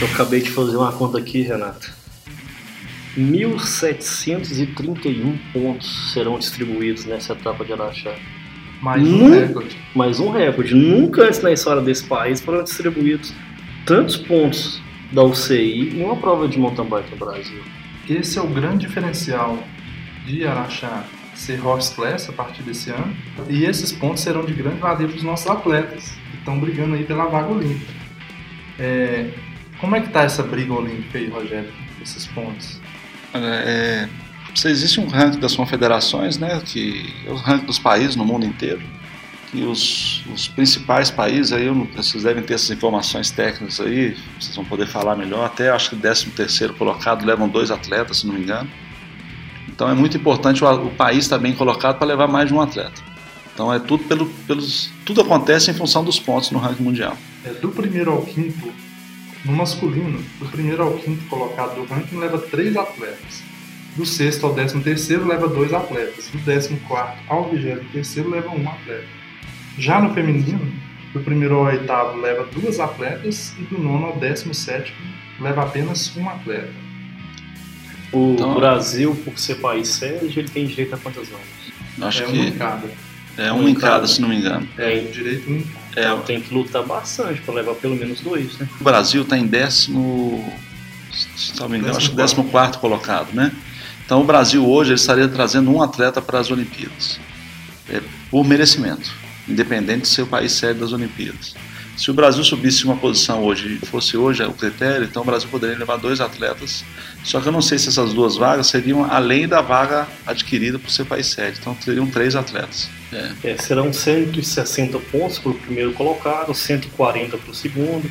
Eu acabei de fazer uma conta aqui, Renato. 1.731 pontos serão distribuídos nessa etapa de Araxá. Mais um recorde. Mais um recorde. Nunca antes na história desse país foram distribuídos tantos pontos da UCI em uma prova de mountain bike no Brasil. Esse é o grande diferencial de Araxá ser horse class a partir desse ano. E esses pontos serão de grande valia para os nossos atletas, que estão brigando aí pela vaga olímpica. É, como é que tá essa briga olímpica aí, Rogério? Esses pontos? É, você existe um ranking das confederações, né, que é o ranking dos países no mundo inteiro, que os, os principais países, aí vocês devem ter essas informações técnicas aí, vocês vão poder falar melhor, até acho que 13 terceiro colocado levam dois atletas, se não me engano. Então é muito importante o, o país estar bem colocado para levar mais de um atleta. Então é tudo pelo, pelos, tudo acontece em função dos pontos no ranking mundial. É, do primeiro ao quinto, no masculino, do primeiro ao quinto colocado do ranking leva três atletas. Do sexto ao décimo terceiro leva dois atletas. Do décimo quarto ao vigésimo terceiro leva um atleta. Já no feminino, do primeiro ao oitavo leva duas atletas e do nono ao décimo sétimo leva apenas um atleta. O Então- Brasil, por ser país sede, ele tem direito a quantas vagas? Acho é um que em cada. é um em cada, se não me engano. É, o direito um em cada. É, Então tem que lutar bastante para levar pelo menos dois, né? O Brasil está em décimo, se não me engano, acho que décimo quarto colocado, né? Então o Brasil hoje ele estaria trazendo um atleta para as Olimpíadas, é, por merecimento, independente de ser o país sede das Olimpíadas. Se o Brasil subisse uma posição hoje, fosse hoje o critério, então o Brasil poderia levar dois atletas. Só que eu não sei se essas duas vagas seriam além da vaga adquirida por ser país sede. Então teriam três atletas. É. É, serão 160 pontos para o primeiro colocado, 140 para o segundo,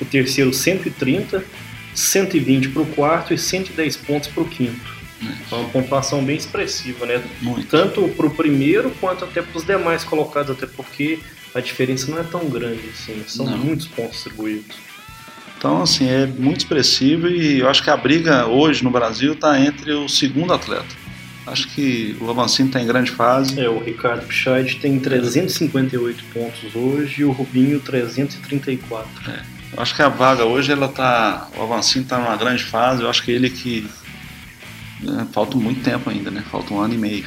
o terceiro 130, 120 para o quarto e 110 pontos para o quinto. É uma pontuação bem expressiva, né? Muito. Tanto para o primeiro quanto até para os demais colocados, até porque a diferença não é tão grande assim, são Não. muitos pontos distribuídos. Então, assim, é muito expressivo e eu acho que a briga hoje no Brasil está entre o segundo atleta. Acho que o Avancini está em grande fase. É, o Ricardo Pichard tem 358 pontos hoje e o Rubinho 334. Eu acho que a vaga hoje, ela tá. O Avancini está numa grande fase. Eu acho que ele que. Né, falta muito tempo ainda, né? Falta um ano e meio.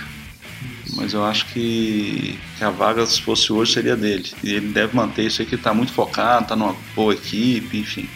Mas eu acho que, que a vaga, se fosse hoje, seria dele. E ele deve manter isso ele está muito focado, está numa boa equipe, enfim.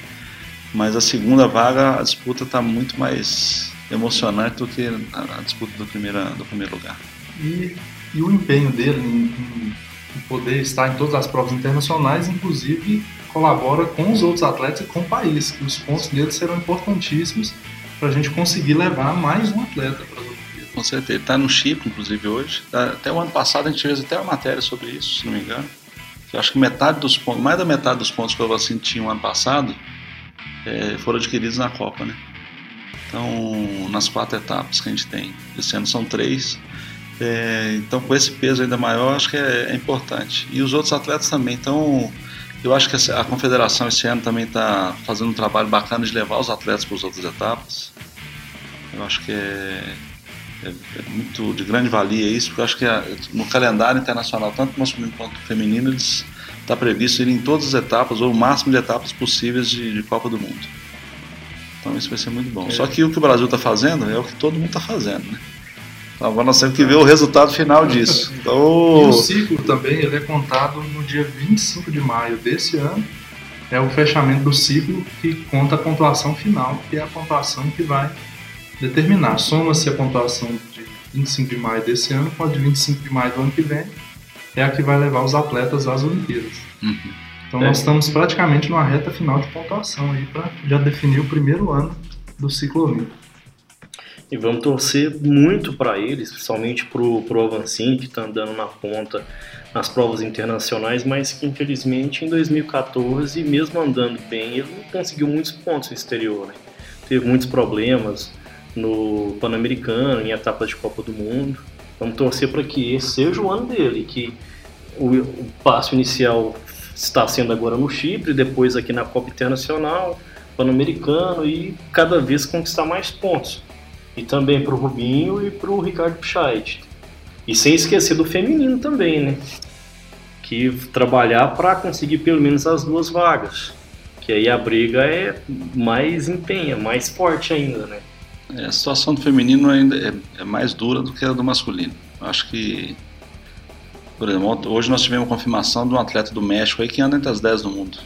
Mas a segunda vaga, a disputa está muito mais emocionante do que a, a disputa do primeiro, do primeiro lugar. e, e o empenho dele em, em poder estar em todas as provas internacionais, inclusive colabora com os outros atletas e com o país, que os pontos dele serão importantíssimos para a gente conseguir levar mais um atleta para as. Com certeza, ele está no Chipre, inclusive, hoje. Até o ano passado a gente fez até uma matéria sobre isso, se não me engano. Eu acho que metade dos pontos, mais da metade dos pontos que o Vacino tinha no ano passado é, foram adquiridos na Copa, né? Então, nas quatro etapas que a gente tem, esse ano são três. É, então, com esse peso ainda maior, acho que é, é importante. E os outros atletas também. Então, eu acho que a confederação esse ano também está fazendo um trabalho bacana de levar os atletas para as outras etapas. Eu acho que é, é, é muito de grande valia isso, porque eu acho que a, no calendário internacional, tanto masculino quanto feminino, eles está previsto ir em todas as etapas, ou o máximo de etapas possíveis de, de Copa do Mundo. Então isso vai ser muito bom. É. Só que o que o Brasil está fazendo é o que todo mundo está fazendo, né? Agora nós temos que ver o resultado final disso. Então... E o ciclo também ele é contado no dia 25 de maio desse ano. É o fechamento do ciclo que conta a pontuação final, que é a pontuação que vai determinar. Soma-se a pontuação de 25 de maio desse ano com a de 25 de maio do ano que vem. É a que vai levar os atletas às Olimpíadas. Uhum. Então é. nós estamos praticamente numa reta final de pontuação aí para já definir o primeiro ano do ciclo olímpico. E vamos torcer muito para ele, especialmente para o Avancini, que está andando na ponta nas provas internacionais, mas que infelizmente em 2014, mesmo andando bem, ele não conseguiu muitos pontos no exterior. Né? Teve muitos problemas no Pan-Americano, em etapas de Copa do Mundo. Vamos torcer para que esse seja o ano dele, que o, o passo inicial está sendo agora no Chipre, depois aqui na Copa Internacional, Pan-Americano e cada vez conquistar mais pontos e também para o Rubinho e para o Ricardo Pichait. E sem esquecer do feminino também, né? Que trabalhar para conseguir pelo menos as duas vagas. Que aí a briga é mais empenha, mais forte ainda, né? É, a situação do feminino ainda é, é, mais dura do que a do masculino. Acho que, por exemplo, hoje nós tivemos confirmação de um atleta do México aí que anda entre as 10 do mundo.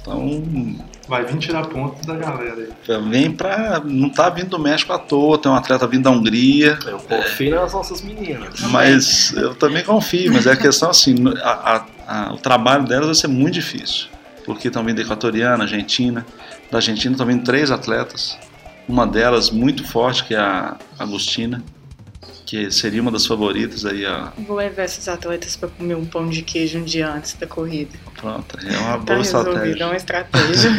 Então, Vai vir tirar pontos da galera aí. Vem pra. Não tá vindo do México à toa, tem um atleta vindo da Hungria. Eu confio é, nas nossas meninas. Mas eu também confio, mas é a questão assim, a, a, a, o trabalho delas vai ser muito difícil. Porque estão vindo equatoriana, Argentina. Da Argentina estão vindo três atletas. Uma delas muito forte, que é a Agostina que seria uma das favoritas aí a. Vou levar esses atletas para comer um pão de queijo um dia antes da corrida. Pronto, é uma tá boa estratégia. É uma estratégia.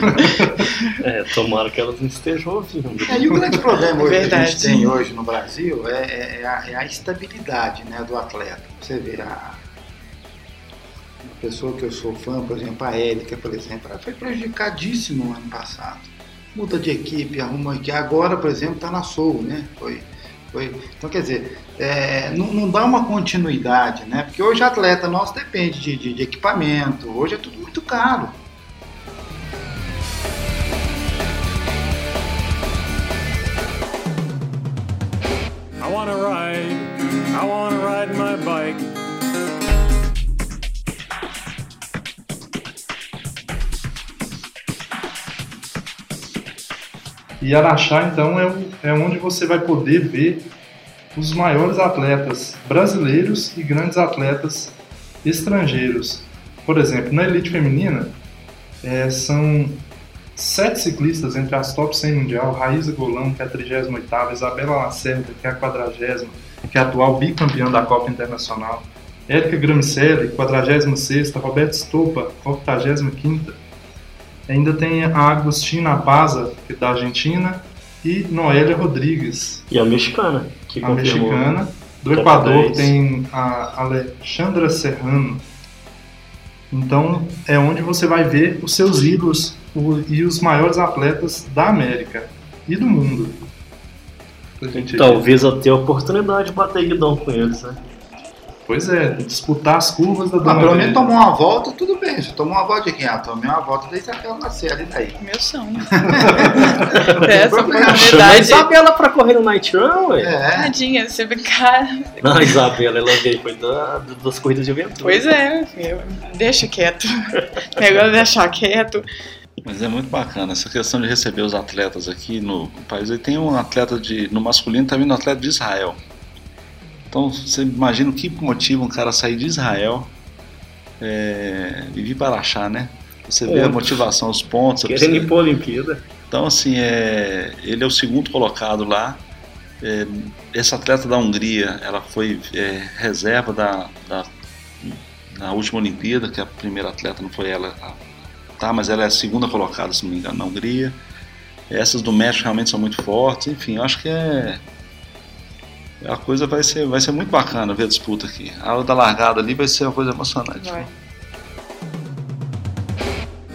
[laughs] é, tomara que elas não estejam ouvindo. É, e o grande problema hoje que a gente tem hoje no Brasil é, é, é, a, é a, estabilidade né, do atleta. Você vê a, a pessoa que eu sou fã, por exemplo, a Érica, por exemplo, ela foi prejudicadíssima no ano passado. Muda de equipe, arruma aqui. Agora, por exemplo, está na Soul, né? Foi foi, então, quer dizer, é, não, não, dá uma continuidade, né? Porque hoje atleta nosso depende de, de, de equipamento, hoje é tudo muito caro. I wanna ride, I wanna ride my bike. E Araxá, então, é, é onde você vai poder ver os maiores atletas brasileiros e grandes atletas estrangeiros. Por exemplo, na elite feminina, é, são sete ciclistas entre as top 100 mundial, Raíza Golão, que é a 38ª, Isabela Lacerda, que é a 40 que é a atual bicampeã da Copa Internacional, Érica Gramicelli, 46ª, Roberto Stopa, 85ª, Ainda tem a Agostina Paza, que é da Argentina, e Noélia Rodrigues. E a mexicana, que A mexicana. Do Equador tem a Alexandra Serrano. Então é onde você vai ver os seus ídolos e os maiores atletas da América e do mundo. Talvez até a oportunidade de bater guidão com eles, né? Pois é, disputar as curvas da Dona ah, Pelo menos tomou uma volta, tudo bem. Se tomou uma volta de quem? Ah, tomei uma volta da Isabela Lacerda, e daí? Meu sonho. [laughs] Essa oportunidade. Isabela pra correr no Night Run, ué. É. Tadinha, você brincar. [laughs] Não, a Isabela, ela veio foi da, das corridas de aventura. Pois é, filho. Deixa quieto. [laughs] Negócio de deixar quieto. Mas é muito bacana essa questão de receber os atletas aqui no país. Aí tem um atleta de. No masculino tá vindo um atleta de Israel. Então você imagina o que motiva um cara a sair de Israel é, e vir para Araxá, né? Você vê a motivação, os pontos. a Querendo ir pra Olimpíada. Então, assim, é, ele é o segundo colocado lá. É, essa atleta da Hungria, ela foi é, reserva da, da- na última Olimpíada, que a primeira atleta não foi ela, a- tá? Mas ela é a segunda colocada, se não me engano, na Hungria. Essas do México realmente são muito fortes. Enfim, eu acho que é a coisa vai ser, vai ser muito bacana ver a disputa aqui. A hora da largada ali vai ser uma coisa emocionante. Vai.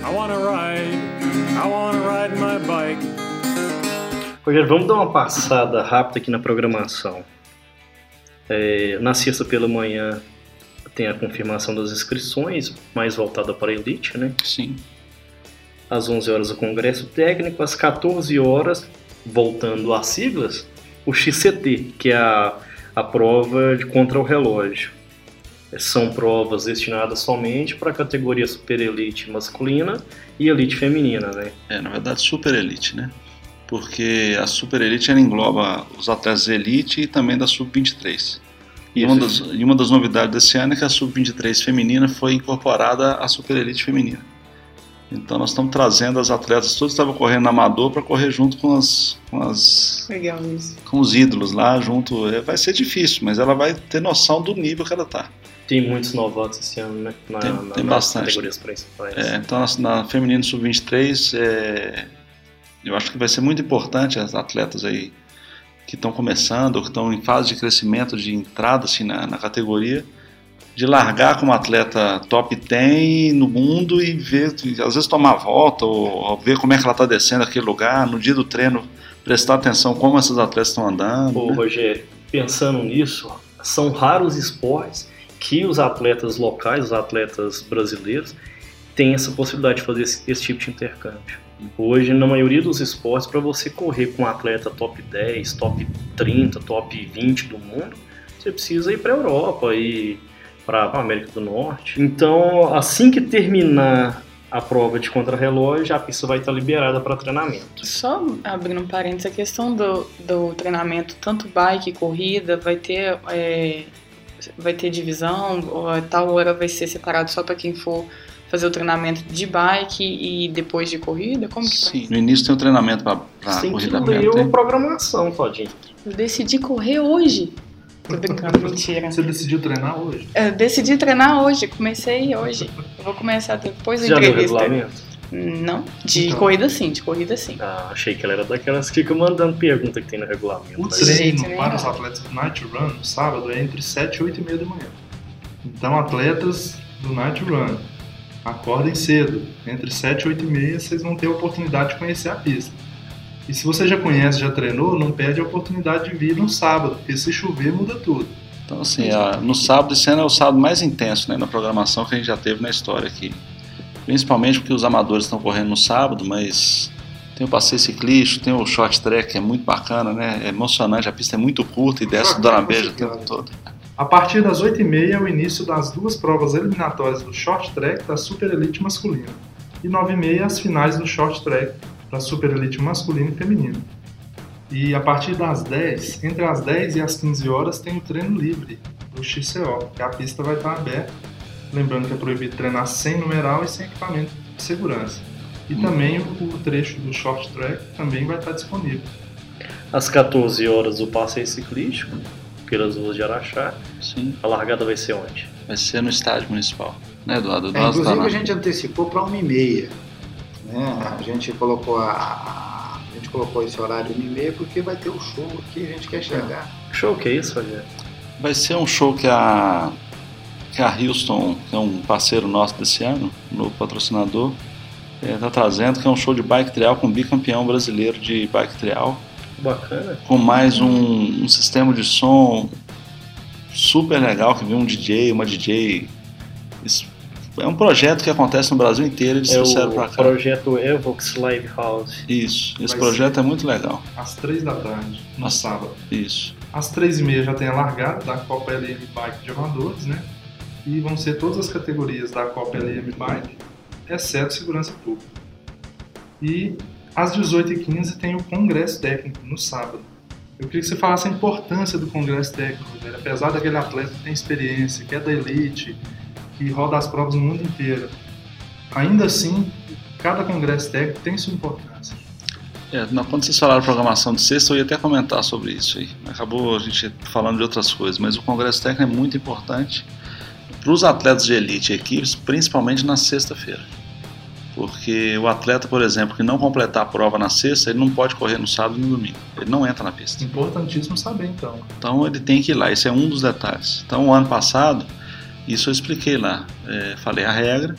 I wanna ride, I wanna ride my bike. Rogério, vamos dar uma passada rápida aqui na programação. É, na sexta pela manhã tem a confirmação das inscrições, mais voltada para a elite, né? Sim. Às 11 horas o congresso técnico, às 14 horas, voltando às siglas, o XCT, que é a, a prova de contra o relógio. São provas destinadas somente para a categoria super elite masculina e elite feminina, né? É, na verdade, super elite, né? Porque a super elite ela engloba os atletas elite e também da sub-23. E uma, das, e uma das novidades desse ano é que a sub-23 feminina foi incorporada à super elite feminina. Então nós estamos trazendo as atletas, todas estavam correndo na amador para correr junto com as, com as Legal isso. com os ídolos lá junto. É, vai ser difícil, mas ela vai ter noção do nível que ela está. Tem muitos novatos esse ano, né? Na, Tem- na- tem nas bastante. categorias principais. É, então, na, na feminino sub-23, é, eu acho que vai ser muito importante as atletas aí que estão começando ou que estão em fase de crescimento, de entrada assim, na, na categoria, de largar como atleta top 10 no mundo e ver, às vezes tomar volta ou, ver como é que ela está descendo aquele lugar, no dia do treino prestar atenção como essas atletas estão andando. Ô, né? Rogério, pensando nisso, são raros esportes que os atletas locais, os atletas brasileiros, têm essa possibilidade de fazer esse, esse tipo de intercâmbio. Hoje, na maioria dos esportes, para você correr com um atleta top 10, top 30, top 20 do mundo, você precisa ir para a Europa e para a América do Norte. Então, assim que terminar a prova de contrarrelógio, a pista vai estar liberada para treinamento. Só abrindo um parênteses, a questão do, do treinamento, tanto bike e corrida, vai ter, é, vai ter divisão, ou a tal hora vai ser separado só para quem for fazer o treinamento de bike e depois de corrida? Como que Sim, no início tem um treinamento para Você tem que corrida ler a programação, Todinho. Eu decidi correr hoje. Tô brincando, mentira. Você decidiu treinar hoje? Eu decidi treinar hoje, comecei hoje. Eu vou começar depois da Você já entrevista. regulamento? Não, de Então. corrida sim, de corrida sim. Ah, achei que ela era daquelas que ficam mandando pergunta que tem no regulamento. O treino para os atletas do Night Run no sábado é entre 7 e 8 e meia da manhã. Então, atletas do Night Run, acordem cedo. Entre 7 e 8 e meia vocês vão ter a oportunidade de conhecer a pista. E se você já conhece, já treinou, não perde a oportunidade de vir no sábado, porque se chover muda tudo. Então, assim, no sábado, esse ano é o sábado mais intenso né, na programação que a gente já teve na história aqui. Principalmente porque os amadores estão correndo no sábado, mas tem o passeio ciclístico, tem o short track, que é muito bacana, né? É emocionante, a pista é muito curta e desce do Arambeja o tempo todo. A partir das 8h30 é o início das duas provas eliminatórias do Short Track da Super Elite masculina. E 9h30 as finais do Short Track da Super Elite masculina e feminina. E a partir das 10, entre as 10 e as 15 horas, tem o treino livre do XCO, que a pista vai estar aberta. Lembrando que é proibido treinar sem numeral e sem equipamento de segurança. E também o, o trecho do Short Track também vai estar disponível. Às 14 horas o passeio ciclístico, pelas ruas de Araxá. Sim, A largada vai ser onde? vai ser no estádio municipal. Né, Eduardo? É, inclusive tá a gente antecipou para 1h30. Né? A gente colocou a, a gente colocou esse horário 1h30 porque vai ter o show aqui, a gente quer chegar. Show, que é isso, Rogério? Vai ser um show que a, que a Houston, que é um parceiro nosso desse ano, no patrocinador, está trazendo, que é um show de bike trial com bicampeão brasileiro de bike trial. Bacana. com mais um, um sistema de som super legal que vem um DJ, uma DJ. É um projeto que acontece no Brasil inteiro, eles É trouxeram pra cá. projeto Evox Live House. Isso, esse Vai projeto é muito legal. Às 3 da tarde, no Nossa. sábado. Isso. Às três e meia já tem a largada da Copa LM Bike de amadores, né? E vão ser todas as categorias da Copa LM Bike, exceto segurança pública. E às 18h15 tem o congresso técnico, no sábado. Eu queria que você falasse a importância do congresso técnico, velho. Apesar daquele atleta que tem experiência, que é da elite, que roda as provas no mundo inteiro, ainda assim, cada congresso técnico tem sua importância. É, quando vocês falaram programação de sexta, eu ia até comentar sobre isso aí. Acabou a gente falando de outras coisas, mas o congresso técnico é muito importante para os atletas de elite e equipes, principalmente na sexta-feira. Porque o atleta, por exemplo, que não completar a prova na sexta, ele não pode correr no sábado e no domingo. Ele não entra na pista. Importantíssimo saber, então. Então ele tem que ir lá, esse é um dos detalhes. Então, o ano passado, isso eu expliquei lá. É, falei a regra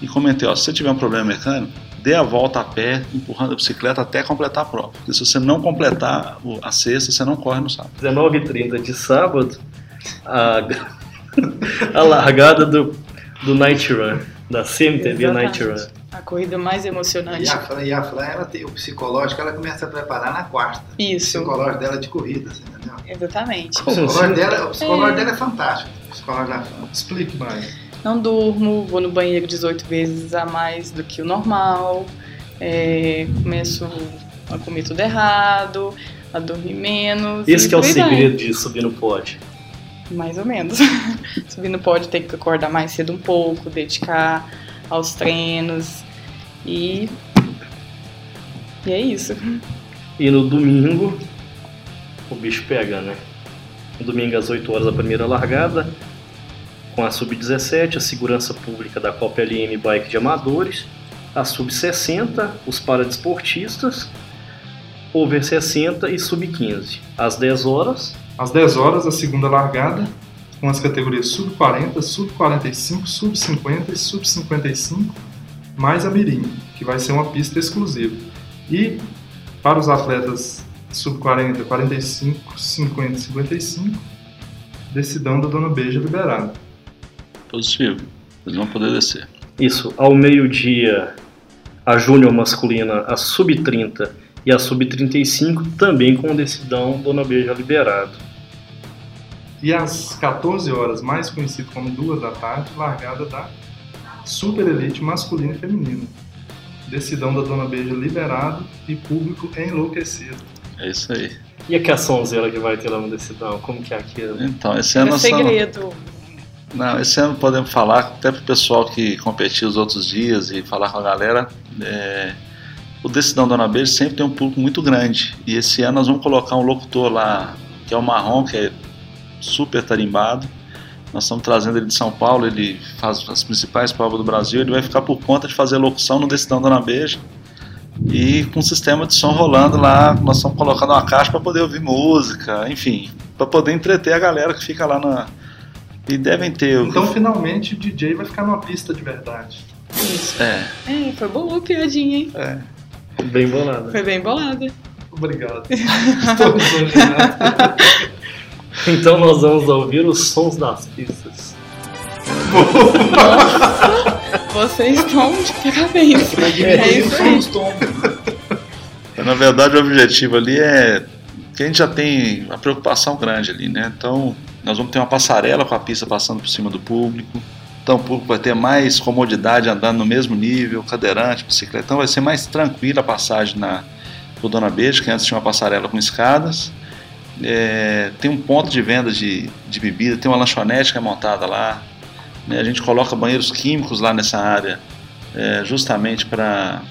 e comentei: ó, se você tiver um problema mecânico, dê a volta a pé, empurrando a bicicleta até completar a prova. Porque se você não completar a sexta, você não corre no sábado. 19h30 de sábado, a, [laughs] a largada do, do Night Run, da CMTV Night Run. A corrida mais emocionante. E a Fran, e a Fran, ela tem o psicológico, ela começa a preparar na quarta. Isso. O psicológico dela é de corrida, você entendeu? Exatamente. O psicológico dela, o psicológico dela é fantástico. O psicológico da Fran. Explique mais. Não durmo, vou no banheiro 18 vezes a mais do que o normal, é, começo a comer tudo errado, a dormir menos. Esse e que é o segredo de subir no pódio. Mais ou menos. [laughs] Subindo pode ter que acordar mais cedo um pouco, dedicar aos treinos e. E é isso. E no domingo, o bicho pega, né? Domingo às 8 horas a primeira largada, com a Sub-17, a segurança pública da Copa LM Bike de Amadores, a Sub-60, os paradesportistas, Over 60 e Sub-15. Às 10 horas, Às 10 horas, a segunda largada, com as categorias sub-40, sub-45, sub-50 e sub-55, mais a Mirim, que vai ser uma pista exclusiva. E para os atletas sub-40, 45, 50 e 55, decidão da Dona Beija liberada. Positivo. Eles vão poder descer. isso, ao meio-dia, a Júnior masculina, a Sub-30 e a Sub-35, também com decidão Dona Beija liberado. E às 14 horas, mais conhecido como duas da tarde, largada da Super Elite masculina e feminina. Decidão da Dona Beija liberado e público enlouquecido. É isso aí. E a Caçãozeira que vai ter lá no decidão? Como que é aquilo? Então, esse ano É segredo. Não, esse ano podemos falar, até pro pessoal que competiu os outros dias e falar com a galera, é, o Decidão Dona Beija sempre tem um público muito grande. E esse ano nós vamos colocar um locutor lá, que é o Marrom, que é super tarimbado. Nós estamos trazendo ele de São Paulo, ele faz as principais provas do Brasil, ele vai ficar por conta de fazer locução no Decidão Dona Beija. E com um sistema de som rolando lá, nós estamos colocando uma caixa para poder ouvir música, enfim, para poder entreter a galera que fica lá na. E devem ter. o- Então, finalmente, o DJ vai ficar numa pista de verdade. Isso. É, É, foi boa a piadinha, hein? Bem bolado. Foi bem bolada. Obrigado. [laughs] Estou. Então nós vamos ouvir os sons das pistas. [laughs] [laughs] Vocês estão de parabéns. É isso aí. Na verdade, o objetivo ali é que a gente já tem uma preocupação grande ali, né? Então, nós vamos ter uma passarela com a pista passando por cima do público. Então, o público vai ter mais comodidade andando no mesmo nível, cadeirante, bicicleta. Então, vai ser mais tranquila a passagem na por Dona Beija, que antes tinha uma passarela com escadas. É, tem um ponto de venda de, de bebida, tem uma lanchonete que é montada lá. Né? A gente coloca banheiros químicos lá nessa área, é, justamente para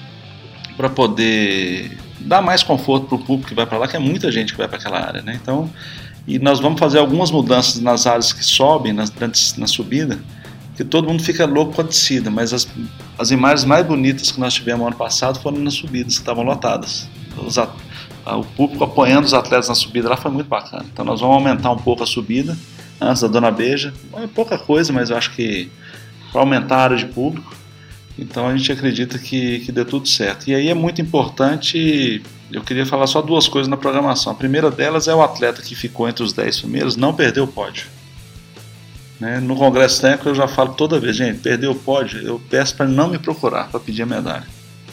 poder dar mais conforto para o público que vai para lá, que é muita gente que vai para aquela área, né? Então, e nós vamos fazer algumas mudanças nas áreas que sobem, nas, na subida, que todo mundo fica louco com a descida, mas as, as imagens mais bonitas que nós tivemos ano passado foram nas subidas, que estavam lotadas. Os o público apoiando os atletas na subida lá foi muito bacana. Então nós vamos aumentar um pouco a subida antes da Dona Beija. É pouca coisa, mas eu acho que para aumentar a área de público. Então a gente acredita que, que dê tudo certo. E aí é muito importante, eu queria falar só duas coisas na programação. A primeira delas é o atleta que ficou entre os 10 primeiros não perder o pódio. Né? No Congresso Técnico eu já falo toda vez, gente, perdeu o pódio, eu peço para não me procurar para pedir a medalha.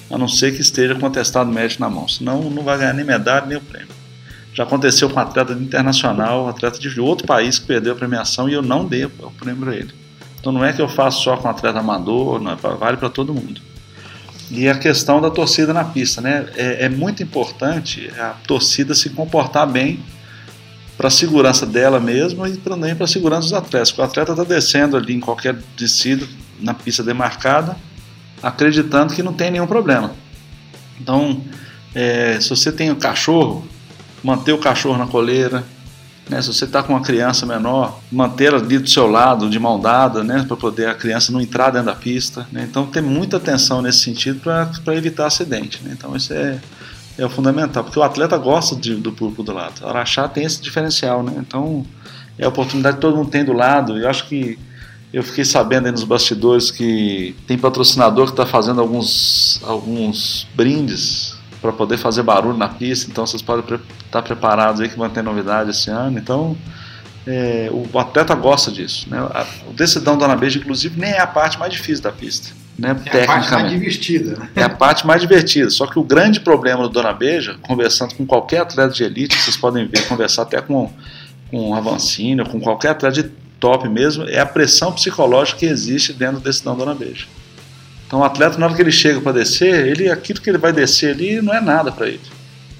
A não ser que esteja com o atestado médico na mão, senão não vai ganhar nem medalha nem o prêmio. Já aconteceu com um atleta internacional, um atleta de outro país que perdeu a premiação e eu não dei o prêmio para ele. Então não é que eu faço só com atleta amador, não é vale para todo mundo. E a questão da torcida na pista, né? É, é muito importante a torcida se comportar bem para a segurança dela mesma e também para a segurança dos atletas. Porque o atleta está descendo ali em qualquer descida na pista demarcada, acreditando que não tem nenhum problema. Então, é, se você tem um cachorro, manter o cachorro na coleira. Né? Se você está com uma criança menor, manter ela ali do seu lado, de mão dada, né? para poder a criança não entrar dentro da pista. Né? Então, ter muita atenção nesse sentido para evitar acidente. Né? Então, isso é, é fundamental, porque o atleta gosta de, do público do lado. O Araxá tem esse diferencial. Né? Então, é a oportunidade que todo mundo tem do lado. Eu acho que eu fiquei sabendo aí nos bastidores que tem patrocinador que está fazendo alguns, alguns brindes para poder fazer barulho na pista, então vocês podem estar tá preparados aí que vão ter novidade esse ano. Então, é, o atleta gosta disso. Né? O decidão Dona Beija, inclusive, nem é a parte mais difícil da pista. Né? É a parte mais divertida. Né? É a parte mais divertida. Só que o grande problema do Dona Beija, conversando com qualquer atleta de elite, vocês podem ver, conversar até com, com o Avancini, com qualquer atleta de top mesmo, é a pressão psicológica que existe dentro do decidão Dona Beija. Então o atleta, na hora que ele chega para descer, ele, aquilo que ele vai descer ali não é nada para ele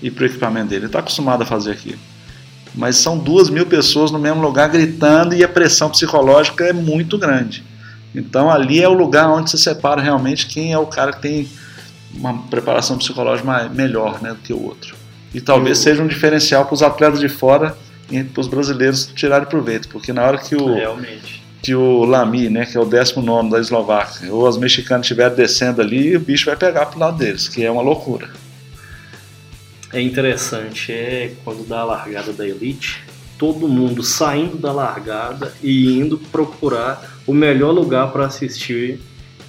e para o equipamento dele. Ele está acostumado a fazer aquilo. Mas são duas mil pessoas no mesmo lugar gritando e a pressão psicológica é muito grande. Então ali é o lugar onde se separa realmente quem é o cara que tem uma preparação psicológica melhor né, do que o outro. E talvez seja um diferencial para os atletas de fora e para os brasileiros tirarem proveito, porque na hora que o, Realmente que o Lamy, né, que é o 19 da Eslováquia, ou os mexicanos estiverem descendo ali, o bicho vai pegar pro lado deles, que é uma loucura. É interessante, é quando dá a largada da elite, todo mundo saindo da largada e indo procurar o melhor lugar para assistir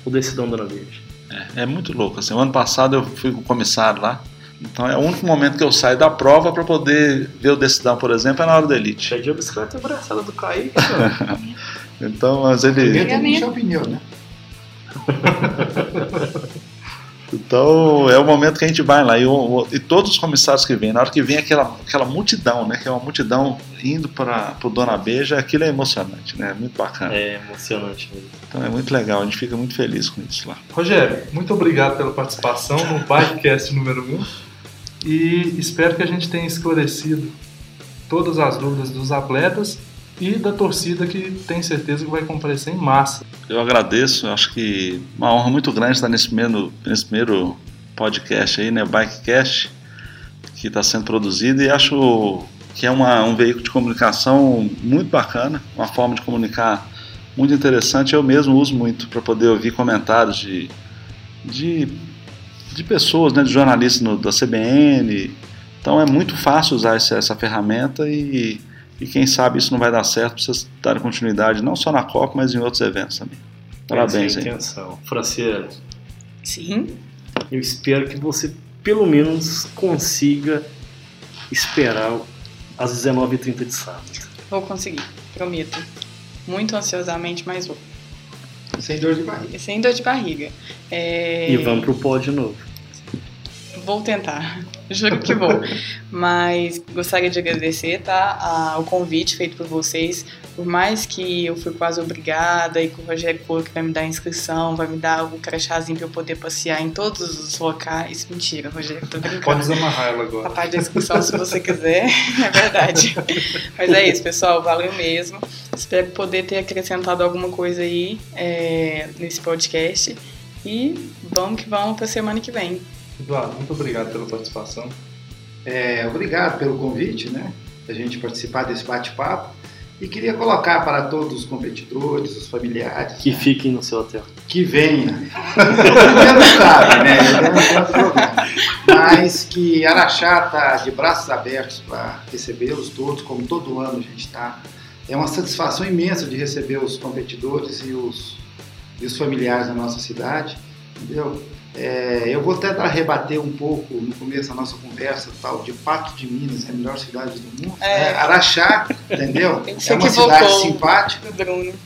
o Decidão da Verde. É, é, muito louco. Assim, o ano passado eu fui com o comissário lá, então é o único momento que eu saio da prova para poder ver o Decidão, por exemplo, é na hora da elite. Pede a bicicleta abraçada do Kaique, [laughs] Então, mas ele. Primeiro tem que encher o pneu, né? [laughs] Então é o momento que a gente vai lá. E, e, todos os comissários que vêm, na hora que vem aquela, aquela multidão, né? Que é uma multidão indo para o Dona Beija, aquilo é emocionante, né? É muito bacana. É emocionante mesmo. Então é muito legal, a gente fica muito feliz com isso lá. Rogério, muito obrigado pela participação no Bikecast número 1 e espero que a gente tenha esclarecido todas as dúvidas dos atletas e da torcida que tem certeza que vai comparecer em massa. Eu agradeço, acho que uma honra muito grande estar nesse primeiro, nesse primeiro podcast aí, né, Bikecast, que está sendo produzido e acho que é uma, um veículo de comunicação muito bacana, uma forma de comunicar muito interessante. Eu mesmo uso muito para poder ouvir comentários de, de, de pessoas, né, de jornalistas no, da CBN. Então é muito fácil usar essa, essa ferramenta e e quem sabe isso não vai dar certo para vocês darem continuidade não só na Copa, mas em outros eventos também. Parabéns é a intenção. Franciele. Sim. Eu espero que você pelo menos consiga esperar às 19h30 de sábado. Vou conseguir, prometo. Muito ansiosamente, mas vou. Sem dor de barriga. Sem dor de barriga. É... E vamos pro pó de novo. Vou tentar. Juro que vou. Mas gostaria de agradecer, tá? O convite feito por vocês. Por mais que eu fui quase obrigada e que o Rogério falou que vai me dar inscrição, vai me dar o crachazinho pra eu poder passear em todos os locais. Mentira, Rogério, tô brincando. Pode desamarrar ela agora. A parte da inscrição, se você quiser, [laughs] é verdade. Mas é isso, pessoal, valeu mesmo. Espero poder ter acrescentado alguma coisa aí é, nesse podcast. E vamos que vamos pra semana que vem. Eduardo, muito obrigado pela participação. É, obrigado pelo convite, né? A gente participar desse bate-papo. E queria colocar para todos os competidores, os familiares. Que né? fiquem no seu hotel. Que venha. [laughs] não sabe, né? Eu não. Mas que Araxá está de braços abertos para recebê-los todos, como todo ano a gente está. É uma satisfação imensa de receber os competidores e os, e os familiares da nossa cidade. Entendeu? É, eu vou tentar rebater um pouco no começo da nossa conversa tal de Pato de Minas é a melhor cidade do mundo. É. É, Araxá, entendeu? [laughs] é uma cidade simpática,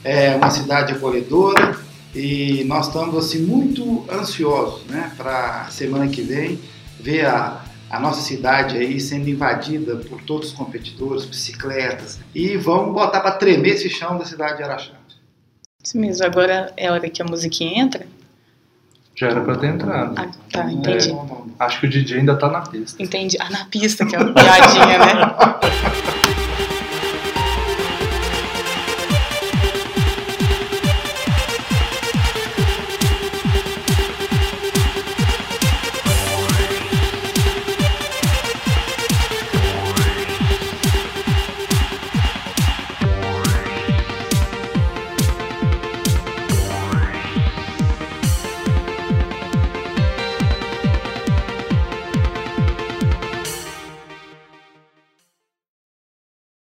é uma cidade acolhedora e nós estamos assim muito ansiosos, né, para semana que vem ver a, a nossa cidade aí sendo invadida por todos os competidores, bicicletas e vamos botar para tremer esse chão da cidade de Araxá. Isso mesmo. Agora é a hora que a musiquinha entra. Já era pra ter entrado. Ah, tá, entendi. É, acho que o DJ ainda tá na pista. Entendi. Ah, na pista, que é uma piadinha, né? [laughs]